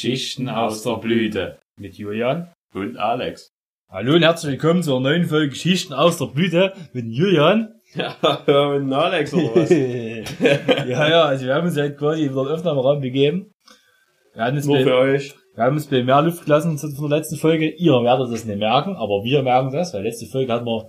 Geschichten aus der Blüte. Mit Julian. Und Alex. Hallo und herzlich willkommen zur neuen Folge Geschichten aus der Blüte mit Julian. Ja, und Alex oder was? ja, ja, also wir haben uns halt quasi in den Aufnahmeraum begeben. Wir haben uns, Nur bei, für euch. wir haben uns bei mehr Luft gelassen von der letzten Folge. Ihr werdet das nicht merken, aber wir merken das, weil letzte Folge hatten wir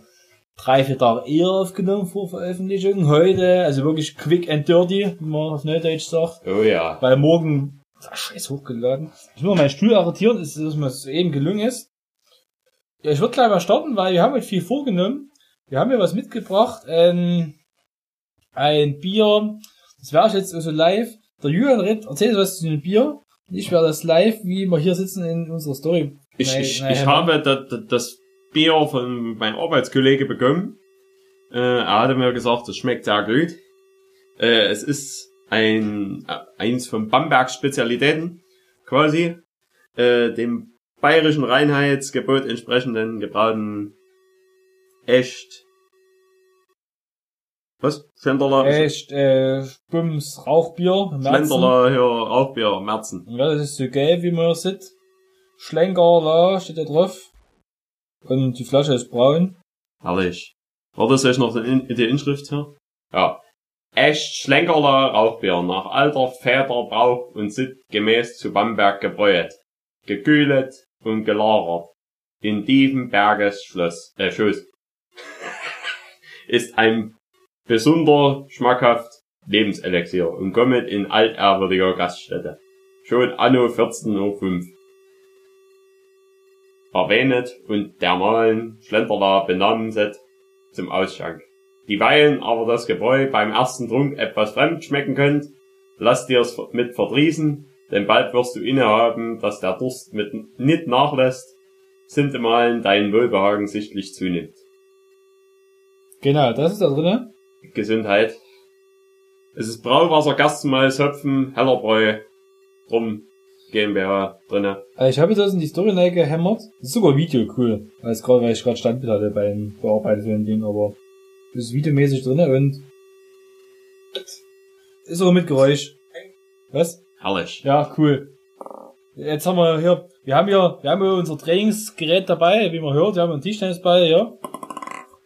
drei, vier Tage eher aufgenommen vor Veröffentlichung. Heute, also wirklich quick and dirty, wie man auf Neudeutsch sagt. Oh ja. Weil morgen, ach, scheiß hochgeladen. Ich muss mal meinen Stuhl arretieren, dass mir das eben gelungen ist. Ja, ich würde gleich mal starten, weil wir haben heute viel vorgenommen. Wir haben hier was mitgebracht, ähm, ein Bier. Das wäre ich jetzt also live. Der Julian redet, erzählt was zu dem Bier. Ich werde das live, wie wir hier sitzen in unserer Story. Ich, Nein, ich, nein, ich nein. habe da, da, das Bier von meinem Arbeitskollege bekommen. Äh, er hatte mir gesagt, es schmeckt sehr gut. Äh, es ist ein äh, eins von Bambergs Spezialitäten, quasi. Äh, dem bayerischen Reinheitsgebot entsprechenden gebrauten echt was? Schlenderler? Echt, äh, Bums Rauchbier. Merzen. Schlenderler hier Rauchbier, Merzen. Ja, das ist so gelb, wie man hier sieht. Schlenker, da steht da drauf. Und die Flasche ist braun. Herrlich. War das euch noch die, In- die Inschrift hier? Ja. Echt Schlenkerler Rauchbier nach alter Väter Brauch und Sitt gemäß zu Bamberg gebräut. Gekühlet und gelagert. In tiefen Bergesschloss, äh, Schoß. Ist ein besonder schmackhaft Lebenselixier und kommt in altehrwürdiger Gaststätte. Schon anno 14.05 erwähnet und dermalen Schlenderla benahmen set zum Ausschank. Dieweil aber das Gebräu beim ersten Trunk etwas fremd schmecken könnt, lass dir's mit verdrießen, denn bald wirst du innehaben, dass der Durst mit nicht nachlässt, sintemalen dein Wohlbehagen sichtlich zunimmt. Genau, das ist da drinne. Gesundheit. Es ist Brauwasser, Gerstenmalz, Hopfen, Hellerbräu, drum GmbH drinne. Also ich habe das in die Story gehämmert. Das ist sogar Video cool. Weil, ich gerade Standbild hatte beim Bearbeiten von dem Ding, aber das ist videomäßig drinne und ist sogar mit Geräusch. Was? Herrlich. Ja, cool. Jetzt haben wir hier, wir haben hier, wir haben hier unser Trainingsgerät dabei, wie man hört, wir haben einen Tischtennisball hier.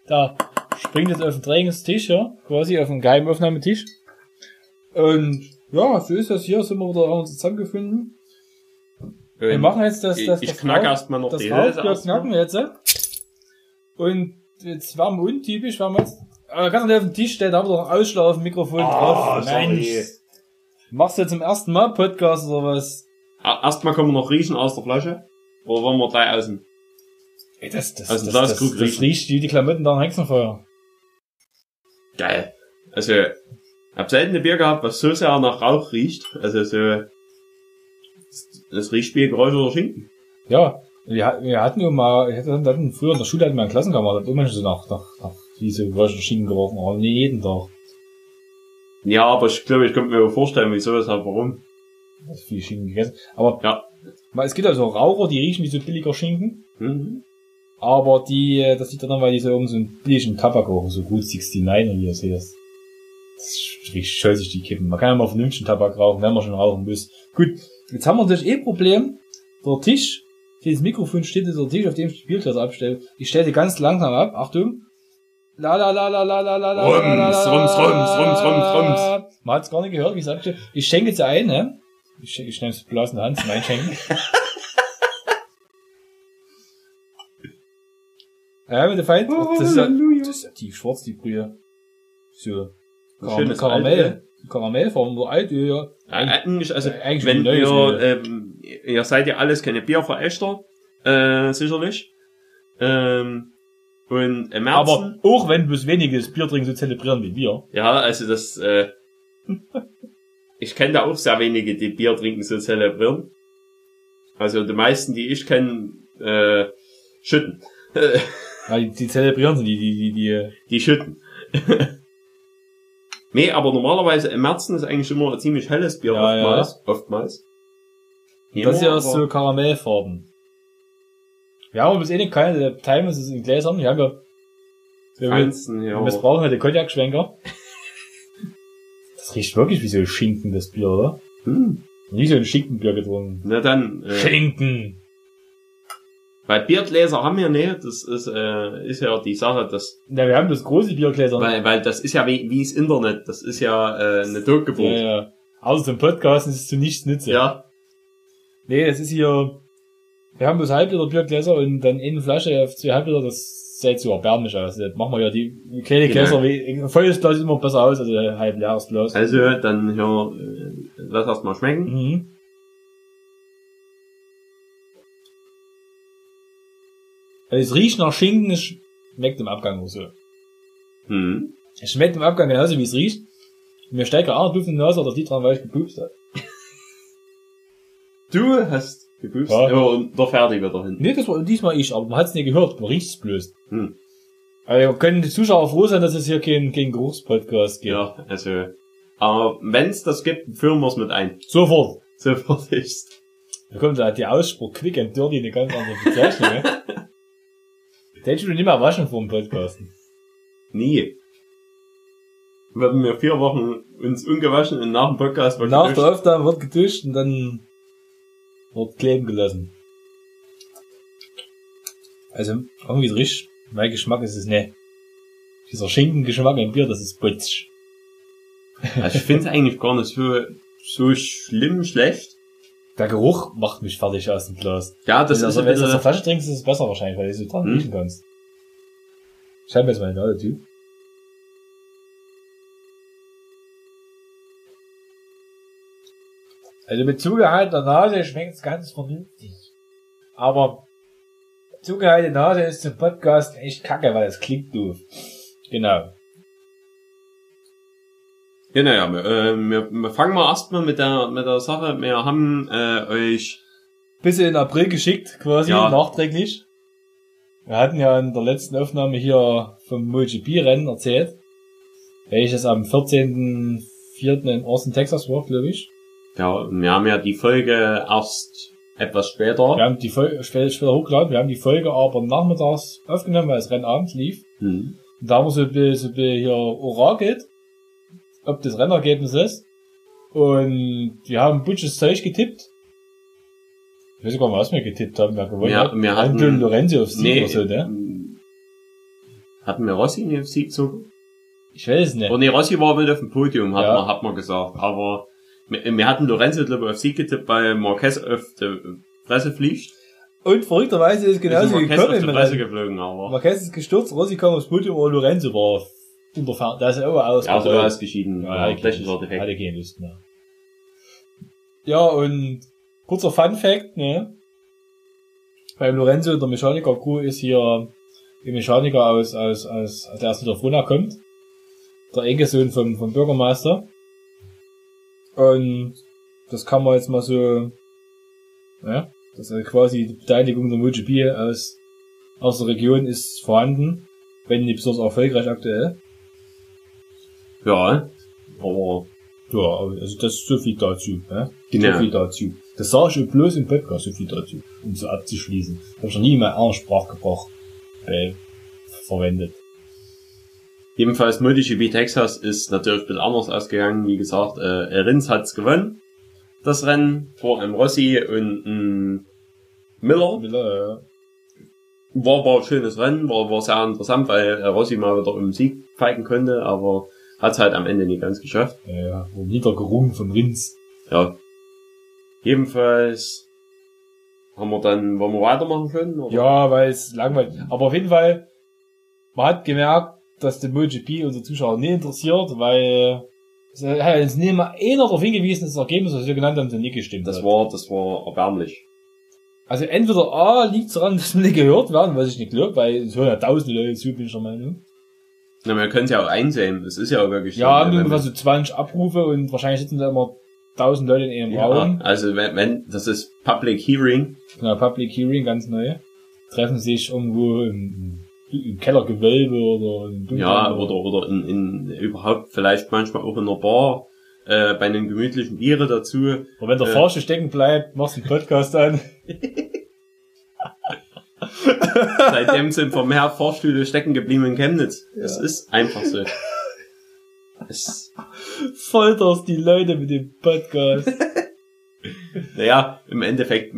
Da springt jetzt auf den Trainingstisch, ja, quasi auf den geheimen Aufnahmetisch. Und ja, so ist das hier, sind wir wieder haben uns zusammengefunden. Wir machen jetzt das, das, ich das knack Rauch- erstmal noch das die Hälse knacken wir jetzt. Und jetzt wir untypisch, jetzt, aber ganz nicht auf dem Tisch steht, da haben wir doch einen Ausschlag auf dem Mikrofon Ah, drauf. sorry. Mensch. Machst du jetzt zum ersten Mal Podcast oder was? Er- Erstmal können wir noch riechen aus der Flasche. Oder wollen wir gleich außen? Ey, das, das, Also das, das das, das, riechen. riecht wie die Klamotten da am Hexenfeuer. Geil. Also, ich hab selten ein Bier gehabt, was so sehr nach Rauch riecht. Also so, das, das riecht wie geräucherter Schinken. Ja, wir, hat- wir hatten ja mal, wir hatten, früher in der Schule hatten wir einen Klassenkamerad, hat immer so nach, nach, nach diese Geräusche Schienen gerochen, aber nicht jeden Tag. Ja, aber ich glaube, ich könnte mir vorstellen, wieso das halt, warum. Das viel Schinken gegessen. Aber Ja. mal, es gibt also Raucher, die riechen wie so billiger Schinken. Mhm. Aber die, äh, das liegt daran, weil die so irgend so einen billigen Tabak rauchen, so gut 69 und wie ihr seht. Das das riecht scheußlich die Kippen. Man kann ja mal vernünftigen Tabak rauchen, wenn man schon rauchen muss. Gut, jetzt haben wir natürlich eh ein Problem. Der Tisch, dieses Mikrofon steht jetzt auf dem auf dem ich Spielklasse abstelle. Ich stelle sie ganz langsam ab. Achtung. La la la la la la la la Rums, rums, rums, rums, rums, rums. Man hat's gar nicht gehört, wie ich es sagte. Ich schenke jetzt ein, ne? Ich, ich nehme es bloß in der Hand zum Einschenken. ja, mit der Feind. Oh, das ist ja, das ist ja die schwarz, die Brühe. So. Karam Karamell. Karamell. Karamellform, nur Altöl, ja. Ja, eigentlich, also, Äh, eigentlich wenn ihr, Bier. ähm, ihr seid ja alles keine Bierverächter, äh, sicherlich. Ähm, und im Märzen, Aber auch wenn bloß wenige das Bier trinken, so zelebrieren wie wir. ja, also das, äh, ich kenne da auch sehr wenige, die Bier trinken so zelebrieren. Also die meisten, die ich kenne, äh, schütten. Ja, die, die zelebrieren sie, die, die, die, die, die schütten. nee, aber normalerweise im Märzen ist eigentlich immer ein ziemlich helles Bier, Ja, ja. oftmals. Oftmals. das hier ist so Karamellfarben. Wir haben bis eh nicht keine, der Time ist es in Gläsern, wir ja, wir, wir Feinsten, ja. missbrauchen ja den Cognac-Schwenker. Das riecht wirklich wie so Schinken, das Bier, oder? Hm. Nie so ein Schinkenbier getrunken. Na dann, äh, Schinken! Weil Biergläser haben wir nicht, das ist, äh, ist ja die Sache, dass, Na, wir haben das große Biergläser. weil, weil das ist ja wie, wie das Internet, das ist ja, äh, eine ja, Totgeburt. ja. Außer zum Podcasten ist es zu nichts nütze. Ja, Nee, es ist hier, wir haben bloß Halbliter Biergläser und dann eine Flasche auf zwei Halbliter, das sieht so erbärmlich aus. Das machen wir ja die kleine Genau. Gläser, wie, ein volles Glas sieht immer besser aus, also ein halb leeres Glas. also dann hier, äh, lass erst mal schmecken. Mhm. Also es riecht nach Schinken, es schmeckt im Abgang auch so. Hm. Es schmeckt im Abgang genauso, wie es riecht. Und mir steigt auch Duft in die Nase oder die dran, weil ich gepupst habe. Du hast gebüßt, Ja. ja. und der Ferdi wieder hin. Nee, das war diesmal ich, aber man hat es nicht gehört, man riecht es bloß. Hm. Also können die Zuschauer froh sein, dass es hier kein, kein Geruchspodcast gibt. Ja, also, aber wenn's das gibt, führen wir's mit ein. Sofort. Sofort ist. Da kommt da die Ausspruch Quick and Dirty, eine ganz andere Bezeichnung, Den hättest du nicht mehr waschen vor dem Podcasten. Nie. Werden wir vier Wochen uns ungewaschen und nach dem Podcast wird Nach der Aufnahme wird geduscht und dann wird kleben gelassen. Also, irgendwie richtig, mein Geschmack ist es nicht. Dieser Schinkengeschmack im Bier, das ist putzig. Also ich finde eigentlich gar nicht so, so schlimm schlecht. Der Geruch macht mich fertig aus dem Glas. Ja, das also, ist ein wenn du aus der Flasche trinkst, ist es besser wahrscheinlich, weil du so dran Hm. riechen kannst. Schau mir jetzt mal eine Typ. Also mit zugehaltener Nase schmeckt's ganz vernünftig. Aber zugehaltene Nase ist zum Podcast echt kacke, weil es klingt doof. Genau. Ja, naja, wir, äh, wir, wir fangen mal erstmal mit der, mit der Sache. Wir haben, äh, euch, Bis in April geschickt, quasi, Ja. nachträglich. Wir hatten ja in der letzten Aufnahme hier vom MotoGP-Rennen erzählt. Welches am 14.04. in Austin, Texas war, glaube ich. ja, wir haben ja die Folge erst etwas später. Wir haben die Folge später, später hochgeladen, wir haben die Folge aber nachmittags aufgenommen, weil das Rennen abends lief. Hm. Und da haben wir so ein bisschen, so ein bisschen hier orakelt, ob das Rennergebnis ist. Und wir haben Butches Zeug getippt. Ich weiß sogar mal, was wir getippt haben, wer gewonnen Wir- hat. wir hatten- Anton Lorenzo auf Sieg Nee, oder so, ne? ähm, hatten wir Rossi in den Sieg gezogen? Ich weiß es nicht. Oh nee, Rossi war mit auf dem Podium, hat, Ja. man, hat man gesagt. Aber wir, wir hatten Lorenzo, glaube ich, auf Sieg getippt, weil Marquez auf die Fresse fliegt. Und verrückterweise ist genauso ist Marquez gekommen auf Fresse Rennen. geflogen, aber. Marquez ist gestürzt, Rossi kam aufs Podium, aber Lorenzo war unterfahren. Da ist auch aus. Ja, so ausgeschieden. Ja, Ja, hatte keine Lust mehr. Ja, und kurzer Fun Fact, ne? Beim Lorenzo, der Mechaniker-Crew, ist hier ein Mechaniker aus, aus, aus, der aus der Frona kommt. Der Enkelsohn vom, vom Bürgermeister. Und das kann man jetzt mal so, ja, das ist quasi die Beteiligung der MotoGP aus, aus der Region ist vorhanden, wenn nicht besonders erfolgreich aktuell. Ja, aber Ja, also das ist so viel dazu. Ne? Genau. So viel dazu. Das sage ich bloß im Podcast, so viel dazu, um so abzuschließen. Habe ich noch nie in meinem anderen Sprachgebrauch äh, verwendet. jedenfalls MotoGP Texas ist natürlich ein bisschen anders ausgegangen. Wie gesagt, äh, Rins hat's gewonnen. Das Rennen vor einem Rossi und einem Miller. Miller, War, war ein schönes Rennen, war, war sehr interessant, weil Rossi mal wieder um Sieg feigen konnte, aber hat's halt am Ende nicht ganz geschafft. ja, ja, wurde niedergerungen vom Rins. Ja. Jedenfalls haben wir dann, wollen wir weitermachen können? Oder? Ja, weil es langweilig. Aber auf jeden Fall, man hat gemerkt, dass der MotoGP unsere Zuschauer nicht interessiert, weil es hat jetzt nicht mal einer darauf hingewiesen, dass das Ergebnis, was wir genannt haben, so nicht gestimmt Das hat. war, das war erbärmlich. Also entweder A, liegt daran, dass wir nicht gehört werden, was ich nicht glaube, weil es hören ja tausende Leute zu, bin ich der Meinung. Na, wir können es ja auch einsehen. Es ist ja auch wirklich Ja, haben ungefähr so 20 Abrufe und wahrscheinlich sitzen da immer 1000 Leute in einem ja, Raum. also wenn, wenn, das ist Public Hearing. Genau, Public Hearing, ganz neu. Treffen sich irgendwo im, im Kellergewölbe oder im Dunkeln Ja, oder, oder in, in, überhaupt vielleicht manchmal auch in einer Bar, äh, bei einem gemütlichen Biere dazu. oder wenn der äh, Fahrstuhl stecken bleibt, machst du einen Podcast an. Seitdem sind vom mehr Fahrstühle stecken geblieben in Chemnitz. Es Ja. ist einfach so. Es, Folterst die Leute mit dem Podcast. naja, im Endeffekt,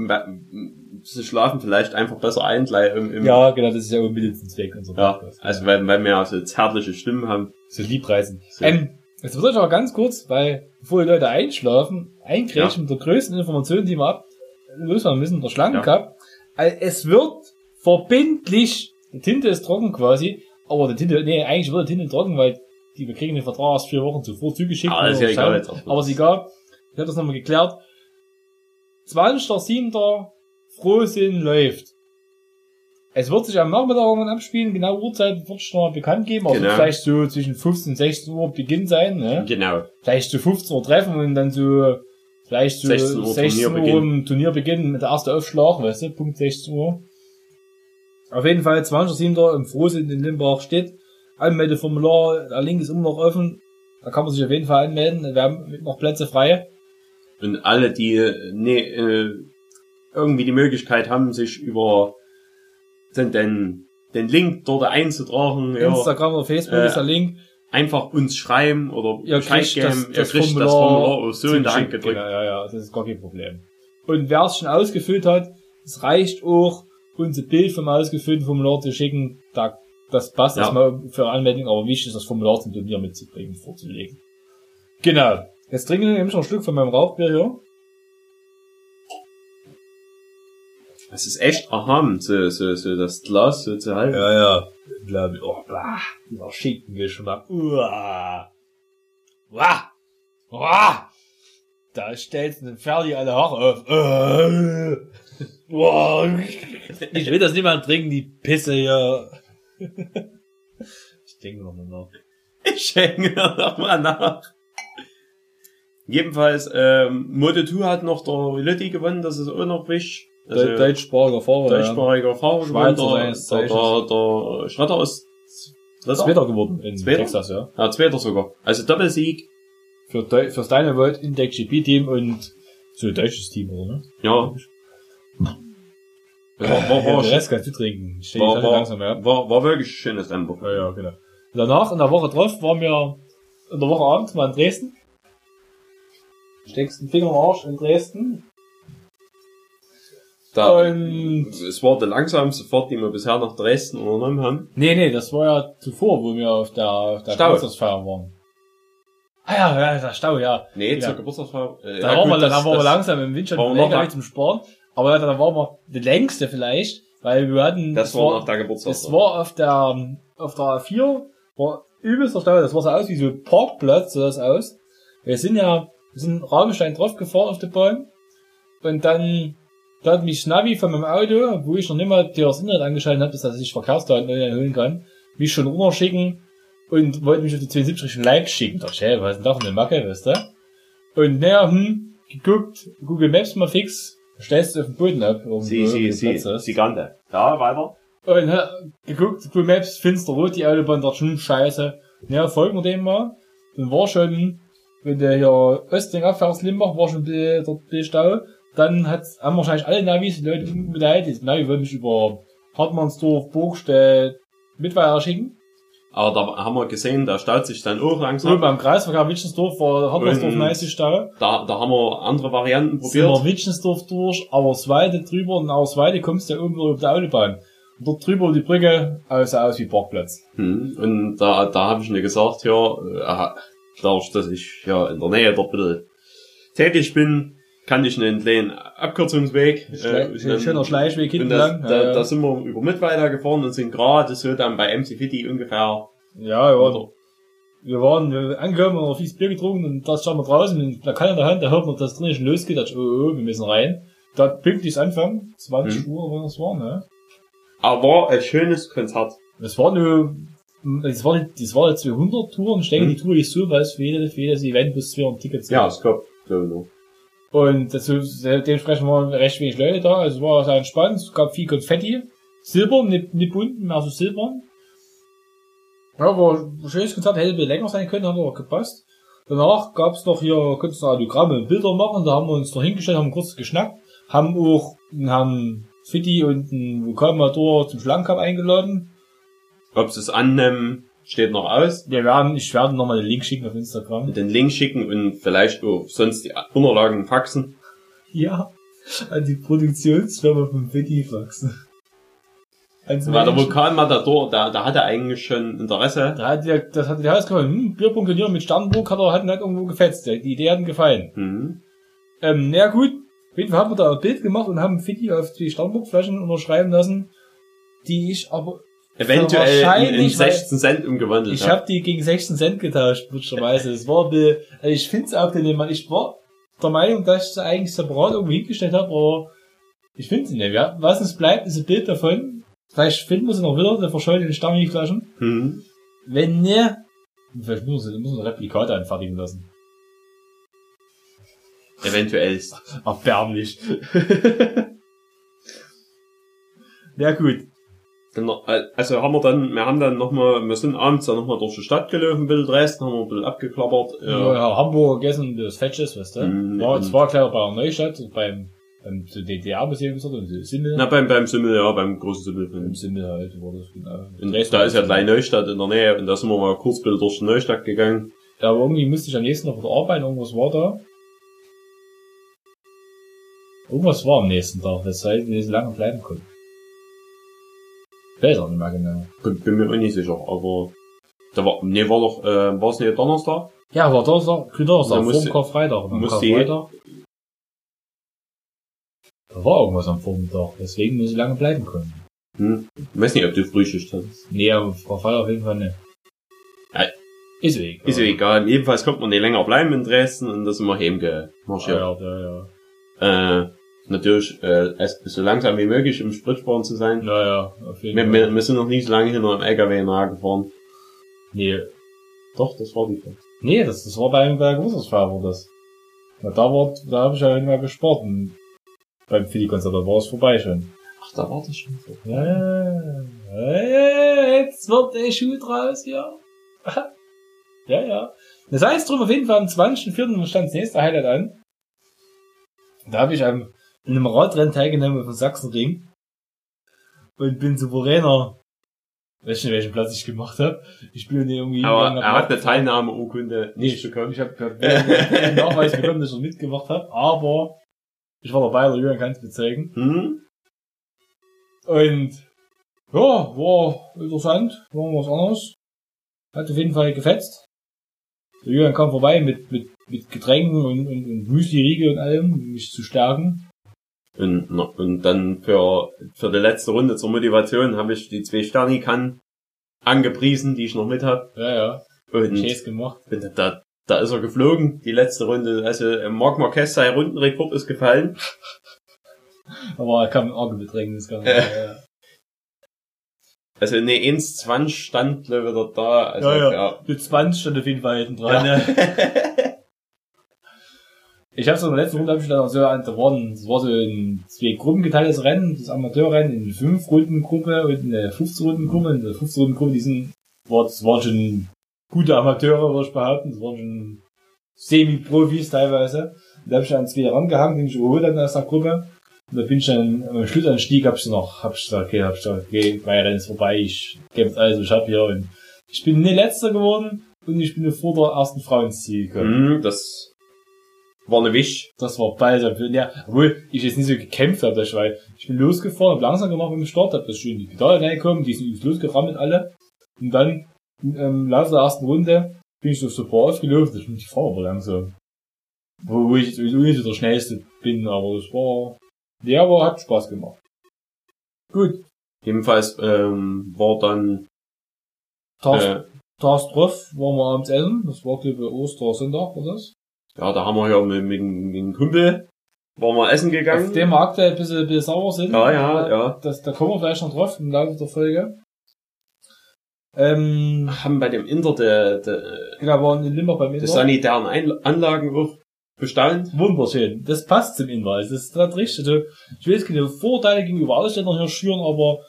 sie schlafen vielleicht einfach besser ein, im, im Ja, genau, das ist ja zum Zweck und so. ja, also weil, weil wir ja so zärtliche Stimmen haben. so liebreisen. So. Ähm, jetzt muss ich aber ganz kurz, weil bevor die Leute einschlafen, eingrätschen mit der größten Information, die wir ab loswerden müssen, der Schlangencup. Also es wird verbindlich, die Tinte ist trocken quasi, aber die Tinte, nee, eigentlich wird die Tinte trocken, weil die, wir kriegen den Vertrag erst vier Wochen zuvor zugeschickt. Aber ist ja egal jetzt auch. Aber ist egal. Ich habe das nochmal geklärt. 20.07. Frohsinn läuft. Es wird sich am Nachmittag irgendwann abspielen, genau Uhrzeit wird es noch bekannt geben, also Genau. vielleicht so zwischen 15 und 16 Uhr Beginn sein, ne? Genau. Vielleicht so 15 Uhr treffen und dann so, vielleicht so 16 16 Uhr Uhr, Turnierbeginn. im Turnierbeginn mit der ersten Aufschlag, weißt du, Punkt 16 Uhr. Auf jeden Fall 20.07. im Frohsinn in Limbach steht. Anmeldeformular, der Link ist immer noch offen. Da kann man sich auf jeden Fall anmelden. Wir haben noch Plätze frei. Und alle, die äh, nee, äh, irgendwie die Möglichkeit haben, sich über den, den, den Link dort einzutragen, ja, Instagram oder Facebook Äh, ist der Link. einfach uns schreiben oder Ihr kriegt das, das, ihr kriegt Formular, das Formular so in der Hand gedrückt. Genau, ja, ja, das ist gar kein Problem. Und wer es schon ausgefüllt hat, es reicht auch, uns ein Bild vom ausgefüllten Formular zu schicken. Da, das passt Ja. erstmal für Anmeldung, aber wichtig ist, das Formular zum Turnier mitzubringen, vorzulegen. Genau. Jetzt trinke ich nämlich noch ein Stück von meinem Rauchbier hier. Es ist echt erhaben, so, so, so das Glas so zu halten. Ja, ja. Glaube ich. Oh, blah. Dieser Schinkengeschmack. Uah. Uah. Uah. Da stellst du den Ferdi alle Haare auf. Äh. Uah. Ich will das niemand trinken, die Pisse hier. Ich denke noch mal nach. Ich hänge noch mal nach. Jedenfalls, ähm, Moto 2 hat noch der Lütti gewonnen, das ist auch noch wichtig. Also, Deu- Deutschsprachiger Fahrer. deutschsprachiger Fahrer gewonnen, der, der, der, der Schrotter ist Dritter? Zweiter geworden in Zweiter? Texas, ja. Ja, Zweiter sogar. Also Doppelsieg, Für, Deu- fürs Dynavolt Index GP Team und so ein deutsches Team, oder? ne? ja. War, war, Ja, war, der Rest kannst du trinken. War, war, langsam, ja. war, war wirklich ein schönes Tempo. Ja, ja, genau. Und danach, in der Woche drauf, waren wir in der Woche abends mal in Dresden. Steckst den Finger im Arsch in Dresden. Da, Und, es war der langsamste Fahrt, die wir bisher nach Dresden unternommen haben. nee, nee, das war ja zuvor, wo wir auf der, auf der Stau. Geburtstagsfeier waren. Ah ja, ja, der Stau, ja. Nee, Ja. zur Geburtstagsfeier. Äh, Da ja, waren gut, wir, da das- waren wir langsam im Windschatten lang- zum Sparen. Aber da waren wir die längste vielleicht, weil wir hatten, Das war nach der Geburtstagsfeier. Das war auf der, auf der A4, war übelster Stau, das war so aus wie so ein Parkplatz, so das aus. Wir sind ja, wir sind Rabenstein drauf gefahren auf der Bahn, und dann, da hat mich Navi von meinem Auto, wo ich noch nicht mal das Internet angeschaltet habe, dass ich Verkehrsdaten online holen kann, mich schon runterschicken und wollte mich auf die 72 Richtung Leipzig schicken. Da, hey, was ist denn da für eine Macke, weißt du? Und naja, hm, geguckt, Google Maps mal fix, stellst du auf den Boden ab. Sie, sie, der sie, sie Gante. Ja, weiter. Und hä, geguckt, Google Maps, finsterrot, die Autobahn, da schon scheiße. Ja, folgen wir dem mal. Dann war schon, wenn du hier Östling abfährst, Limbach, war schon dort die Stau. Dann hat, haben wahrscheinlich alle Navis die Leute umgeleitet. Die Navi wollte mich über Hartmannsdorf, Burgstedt, Mittweida schicken. Aber da haben wir gesehen, da staut sich dann auch So, langsam. beim Kreisverkehr war Hartmannsdorf Und- nice Stau. Da, da haben wir andere Varianten Sind wir probiert. Wittchensdorf durch, Auersweide drüber und Auersweide kommst du ja irgendwo auf der Autobahn. Und dort drüber die Brücke, aus, aus wie Parkplatz. Hm. Und da, da habe ich mir gesagt, ja, äh, dadurch, dass ich ja in der Nähe dort ein bisschen tätig bin, kann ich einen kleinen Abkürzungsweg. Schle und dann- schöner Schleichweg hinten das, lang. da, ja, da sind wir über Mittweida gefahren und sind gerade so dann bei MC Fitty ungefähr. ja, ja, oder- wir waren wir angekommen und haben viel Bier getrunken und da standen wir draußen und da kann in der Hand, da hört man, dass drinnen schon losgeht, da dachte ich, oh, oh, wir müssen rein. Da pünktlich anfangen, 20 Mhm. Uhr, wann das war, ne? Aber war ein schönes Konzert. Das war nur, das war, nicht- das war eine 200 Tour und ich denke, Mhm. die Tour ist so, weil es für jedes, für jedes Event bis 200 Tickets Ja, gibt. es gab so noch. Und das, dementsprechend waren recht wenig Leute da, also es war sehr entspannt, es gab viel Konfetti, Silber, nicht, nicht bunt, mehr so Silber. Ja, war ein schönes Konzert, hätte ein länger sein können, hat aber gepasst. Danach gab's noch hier, konntest du Autogramme und Bilder machen, da haben wir uns noch hingestellt, haben kurz geschnackt, haben auch Herrn Fitti und einen Vulkanmotor zum Schlangencup eingeladen. Ob sie es annehmen, steht noch aus. Wir werden, ich werde nochmal den Link schicken auf Instagram. Den Link schicken und vielleicht auch sonst die Unterlagen faxen. Ja, an die Produktionsfirma vom Fedifax. Als Weil der Vulkanmatador, da, da hat er eigentlich schon Interesse. Da hat der, das hat der rausgekommen, hm, Bierpunkt mit Sternburg hat er hat nicht irgendwo gefetzt. Die Idee hat ihm gefallen. Mhm. Ähm, naja gut, auf jeden Fall haben wir da ein Bild gemacht und haben Fitti auf die Sternburg-Flaschen unterschreiben lassen, die ich aber eventuell in, in 16 Cent umgewandelt Ich habe hab die gegen 16 Cent getauscht, blödscherweise. Es war, also ich finde es auch den, ich war der Meinung, dass ich sie eigentlich separat irgendwo hingestellt habe, aber ich finde sie nicht. Ja. Was uns bleibt, ist ein Bild davon. Vielleicht finden wir sie noch wieder, der verschollenen Stammigflaschen. Mhm. Wenn ne, vielleicht müssen wir, müssen wir ein Replikat anfertigen lassen. Eventuell. Erbärmlich. ja gut. Also haben wir dann, wir haben dann nochmal, wir sind abends dann nochmal durch die Stadt gelaufen, ein bisschen Dresden, haben wir ein bisschen abgeklappert. Ja, ja Hamburg gegessen, das Fetches, weißt du? Mm, war, es war klar bei Neustadt, beim, beim DDR-Museum Simmel. Na, beim, beim Simmel, ja, beim großen Simmel. Beim Simmel halt, war das genau. In Dresden da ist ja gleich Neustadt in der Nähe, und da sind wir mal kurz wieder durch die Neustadt gegangen. Ja, aber irgendwie musste ich am nächsten noch wieder arbeiten, irgendwas war da. Irgendwas war am nächsten Tag, weshalb wir so lange bleiben konnten. Weiß auch nicht mehr genau. Bin, bin mir auch nicht sicher, aber da war, nee, war doch, äh, war es nicht Donnerstag? Ja, war Donnerstag, Donnerstag, vor dem Karfreitag. Am Karfreitag. Da war irgendwas am Vormittag, deswegen wir so lange bleiben konnten. Hm. Ich weiß nicht, ob du Frühschicht hast. Nee, aber Karfreitag auf jeden Fall nicht. Ja. Ist egal. Ist egal. Jedenfalls kommt man nicht länger bleiben in Dresden und da sind wir heimgemarschiert. Ja, ja, ja. Äh, natürlich äh, so langsam wie möglich im Spritsparen zu sein. Naja, auf jeden wir, Fall. Wir, wir sind noch nicht so lange hinter einem LKW nachgefahren. Nee. Doch, das war die Fahrt. Nee, das, das war bei, bei Großausfahrer das. Na, da war, da habe ich ja mehr gespart beim Fili-Konzert, da war es vorbei schon. Ach, da war das schon vorbei. Ja, ja, jetzt wird der Schuh draus, ja. ja, ja. Das heißt drum auf jeden Fall am 20.04. stand das nächste Highlight an. Da habe ich am in einem Radrennen teilgenommen von Sachsenring und bin souveräner. Weiß nicht, welchen Platz ich gemacht habe. Ich bin irgendwie. Aber er hat eine Teilnahmeurkunde nicht bekommen. Ich habe hab, hab Nachweis bekommen, dass ich noch mitgemacht habe, aber ich war dabei, der Jürgen kann es bezeugen. Hm? Und ja, war interessant, war was anderes. Hat auf jeden Fall gefetzt. Der Jürgen kam vorbei mit, mit, mit Getränken und, und, und Müsli-Riegel und allem, um mich zu stärken. Und, und dann für, für die letzte Runde zur Motivation habe ich die zwei Sterni-Kann angepriesen, die ich noch mit hab. Ja, ja. Und Chase gemacht. Da, da ist er geflogen, die letzte Runde. Also äh, Marc Marquez, sein Rundenrekord ist gefallen. Aber er kam auch Bedrängnis. Kann ja. ja. Also eine 1,20 stand wieder da. Also, ja, ja. ja. Die 20 stand auf jeden Fall hinten dran. Ja. Ich habe so in der letzten Runde hab ich dann auch so, da waren, es war so in zwei Gruppen geteiltes Rennen, das Amateurrennen in fünf Runden Gruppe und eine 15 Runden Gruppe. In der 15 Runden Gruppe, die sind, war, das waren schon gute Amateure, würde ich behaupten, das waren schon Semi-Profis teilweise. Und da habe ich dann zwei rangehangen, den ich überholt dann aus der Gruppe. Und da bin ich dann am Schlussanstieg, hab ich noch, hab ich gesagt, okay, hab ich gesagt, okay, mein Rennen ist vorbei, ich gebe jetzt alles, was ich hab hier. Und ich bin nicht letzter geworden und ich bin vor der ersten Frau ins Ziel gekommen. Mm, das war eine Wisch. Das war bald. Ja, obwohl ich jetzt nicht so gekämpft habe, weil ich bin losgefahren, hab langsam gemacht mit dem Start, hab das schön die Pedale reingekommen, die sind losgerammt alle. Und dann, im ähm, Laufe der ersten Runde, bin ich so super ausgelaufen, ich bin die Fahrer aber langsam. Wo, wo ich sowieso nicht so der Schnellste bin, aber es war, ja, aber hat Spaß gemacht. Gut. Jedenfalls, ähm, war dann, Tags, äh, Tags drauf, waren wir abends essen, das war, glaube ich, Ostersonntag, oder das? Ja, da haben wir ja mit, mit, mit dem Kumpel, waren wir essen gegangen. Auf dem Markt, der ein bisschen, ein bisschen sauer sind. Ja, ja, ja. Das, da kommen wir vielleicht noch drauf im Laufe der Folge. Ähm, haben bei dem Inter der, der genau, waren in Limmer beim Inter. Die sanitären Ein Anlagen auch bestaunt. Wunderschön. Das passt zum Inter. Das ist das richtig. Also, ich will jetzt keine Vorteile gegenüber Ausländern hier schüren, aber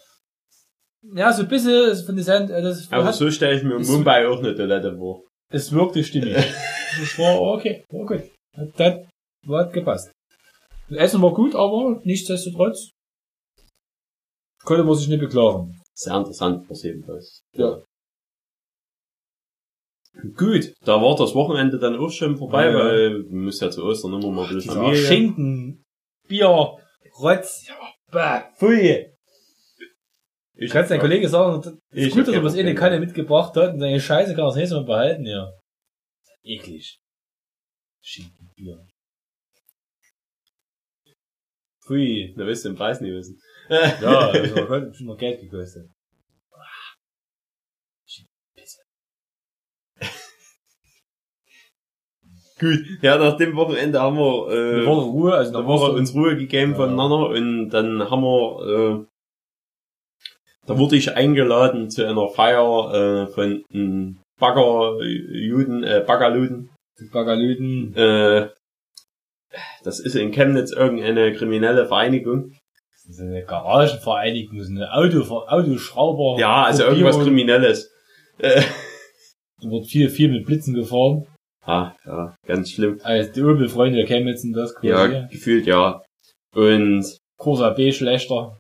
ja, so ein bisschen von den äh, das Aber so stelle ich mir in Mumbai auch eine Toilette vor. Es wirkte stimmig. das war okay, war gut. Das hat gepasst. Das Essen war gut, aber nichtsdestotrotz konnte man sich nicht beklagen. Sehr interessant, was jedenfalls. Ja. Gut, da war das Wochenende dann auch schon vorbei, ja, weil wir müssen ja zu Ostern immer mal ein bisschen Familie. Schinken Bier, Rotz, ja, bah, pfui. Ich Kannst deinem Kollege sagen, das Ich ist gut, dass er kein was eh eine. Kanne mitgebracht hat und seine Scheiße kann das nächste Mal behalten, ja. Eklig. Schinkenbier. Pfui. Da willst du den Preis nicht wissen. Ja, also hat bestimmt noch Geld gekostet. Gut. Ja, nach dem Wochenende haben wir, äh, Eine Woche Ruhe, also eine Woche Ostern- uns Ruhe gegeben Ja. voneinander und dann haben wir, äh, da wurde ich eingeladen zu einer Feier äh, von einem Baggerjuden, äh, Baggerluden. Bagalüten. Äh, das ist in Chemnitz irgendeine kriminelle Vereinigung. Das ist eine Garagenvereinigung, das ist eine Auto, Autoschrauber. Ja, also Gruppierung. irgendwas Kriminelles. Äh, Da wird viel, viel mit Blitzen gefahren. ah, ja, ganz schlimm. Also die Opel-Freunde der Chemnitzen, das quasi. Ja, gefühlt ja. Und Corsa B schlechter.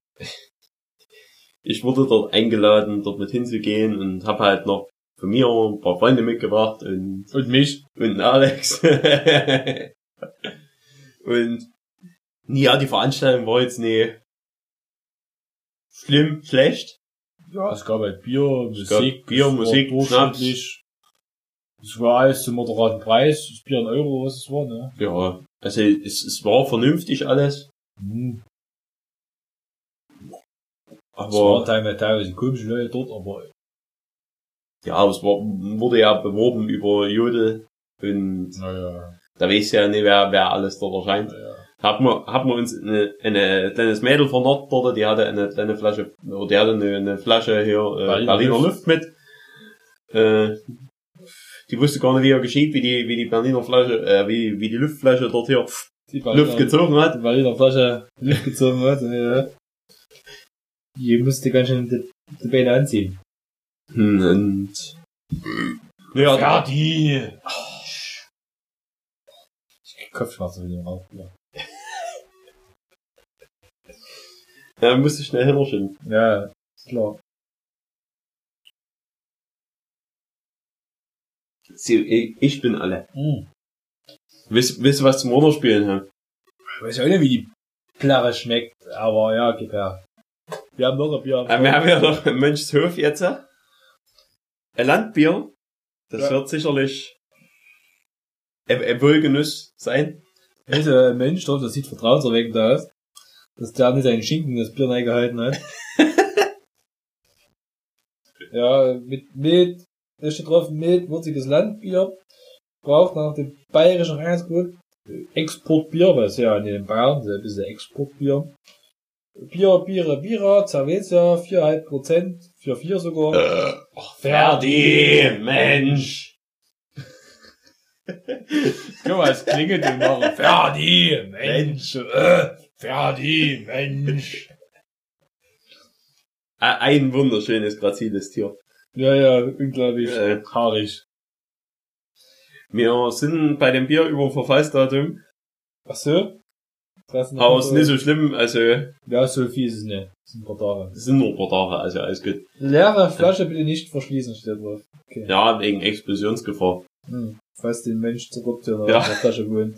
Ich wurde dort eingeladen, dort mit hinzugehen und habe halt noch von mir ein paar Freunde mitgebracht und, Und mich. und Alex. und ja, die Veranstaltung war jetzt nie schlimm, schlecht. Ja, es gab halt Bier, Musik. Bier, Musik, durchschnittlich. Es war alles zum moderaten Preis. Das Bier ein Euro, was es war, ne? Ja, also es, es war vernünftig alles, Hm. Es waren aber teilweise, teilweise komische Leute dort, aber ja, aber es war, wurde ja beworben über Jodel und naja, da weiß ja nicht, wer, wer alles dort erscheint. naja. Haben wir, haben wir uns eine, eine kleines Mädel von dort, dort, die hatte eine kleine Flasche, oder die hatte eine, eine Flasche hier, äh, Berliner Berliner, Luft. Luft. mit. Äh, die wusste gar nicht, wie er geschieht, wie die, wie die Berliner Flasche, äh, wie, wie die Luftflasche dort hier Die Luft gezogen hat. Die Berliner Flasche Luft gezogen hat, ja. Die musste ganz schön die, die Beine anziehen. Hm, Und, ja, da! Ich krieg Kopfschmerzen mit dem Rauch, ja. ja, musste schnell hinterstehen. Ja, ist klar. Sie, ich, ich bin alle. Hm. Wisst, wisst ihr, was zum Runterspielen haben? Ich weiß ja auch nicht, wie die Plärre schmeckt, aber ja, gib her. Wir haben noch ein Bier. Äh, wir haben ja noch Mönchshof jetzt. Ein Landbier. Das Ja. wird sicherlich ein, ein Wohlgenuss sein. Also, ein Mensch dort, das sieht vertrauenserweckend aus, dass der nicht seinen Schinken in das Bier reingehalten hat. ja, mit, mit, da steht drauf, mit würziges Landbier, braucht nach dem bayerischen Reinheitsgut Exportbier, weil es ja in den Bayern, ist ein Exportbier. Bier, Biere, Bierer, Cerveza, 4,5 Prozent, 4,4 sogar. Äh, ach, Ferdi, Mensch. Guck mal, es klingelt im machen. Ferdi, Mensch, äh, Ferdi, Mensch. Ein wunderschönes, graziles Tier. Ja, ja, unglaublich Äh, haarig. wir sind bei dem Bier über Verfallsdatum, Ach so? Sind aber es ist nicht so schlimm, also Ja, so viel ist es nicht. Das sind ein paar Tage. es sind nur ein paar Tage, also alles gut. Leere Flasche bitte nicht verschließen, steht drauf. Okay. Ja, wegen Explosionsgefahr. Hm. Falls den Mensch zurück, der Ja. in der Flasche wohnt.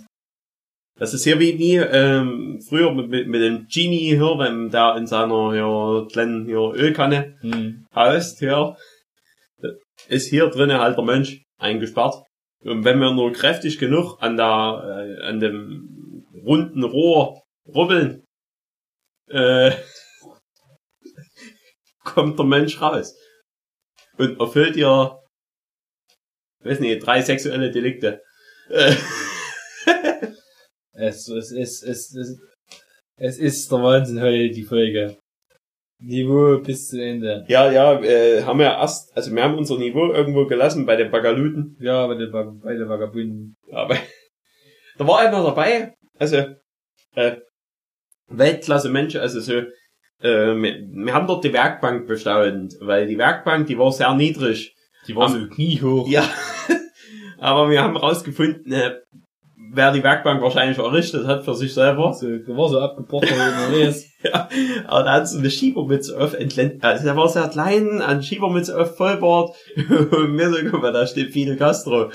Das ist hier wie, wie ähm, früher mit, mit, mit dem Genie hier, wenn der in seiner hier, kleinen hier Ölkanne Hm. haust, hier, ist hier drinnen halt der Mensch eingesperrt. Und wenn wir nur kräftig genug an der, äh, an dem runden Rohr rubbeln, äh, kommt der Mensch raus. Und erfüllt ihr, weiß nicht, drei sexuelle Delikte. Äh, Es, es, es, es, es, es ist der Wahnsinn heute, die Folge. Niveau bis zu Ende. Ja, ja, äh, haben wir erst, also wir haben unser Niveau irgendwo gelassen bei den Bagaluten. Ja, bei den, Vag- bei den Vagabunden. Aber da war einer dabei, also äh, Weltklasse Mensch, also so, äh, wir, wir haben dort die Werkbank bestaunt, weil die Werkbank, die war sehr niedrig. Die war so kniehoch. Ja, aber wir haben rausgefunden, äh, wer die Werkbank wahrscheinlich errichtet hat für sich selber. So, der war so abgebrochen, wie man weiß. Ja, aber da hat so eine Schiebermütze auf entlennt, also der war sehr klein, an Schiebermütze auf Vollbart, und mir so, guck mal, da steht Fidel Castro.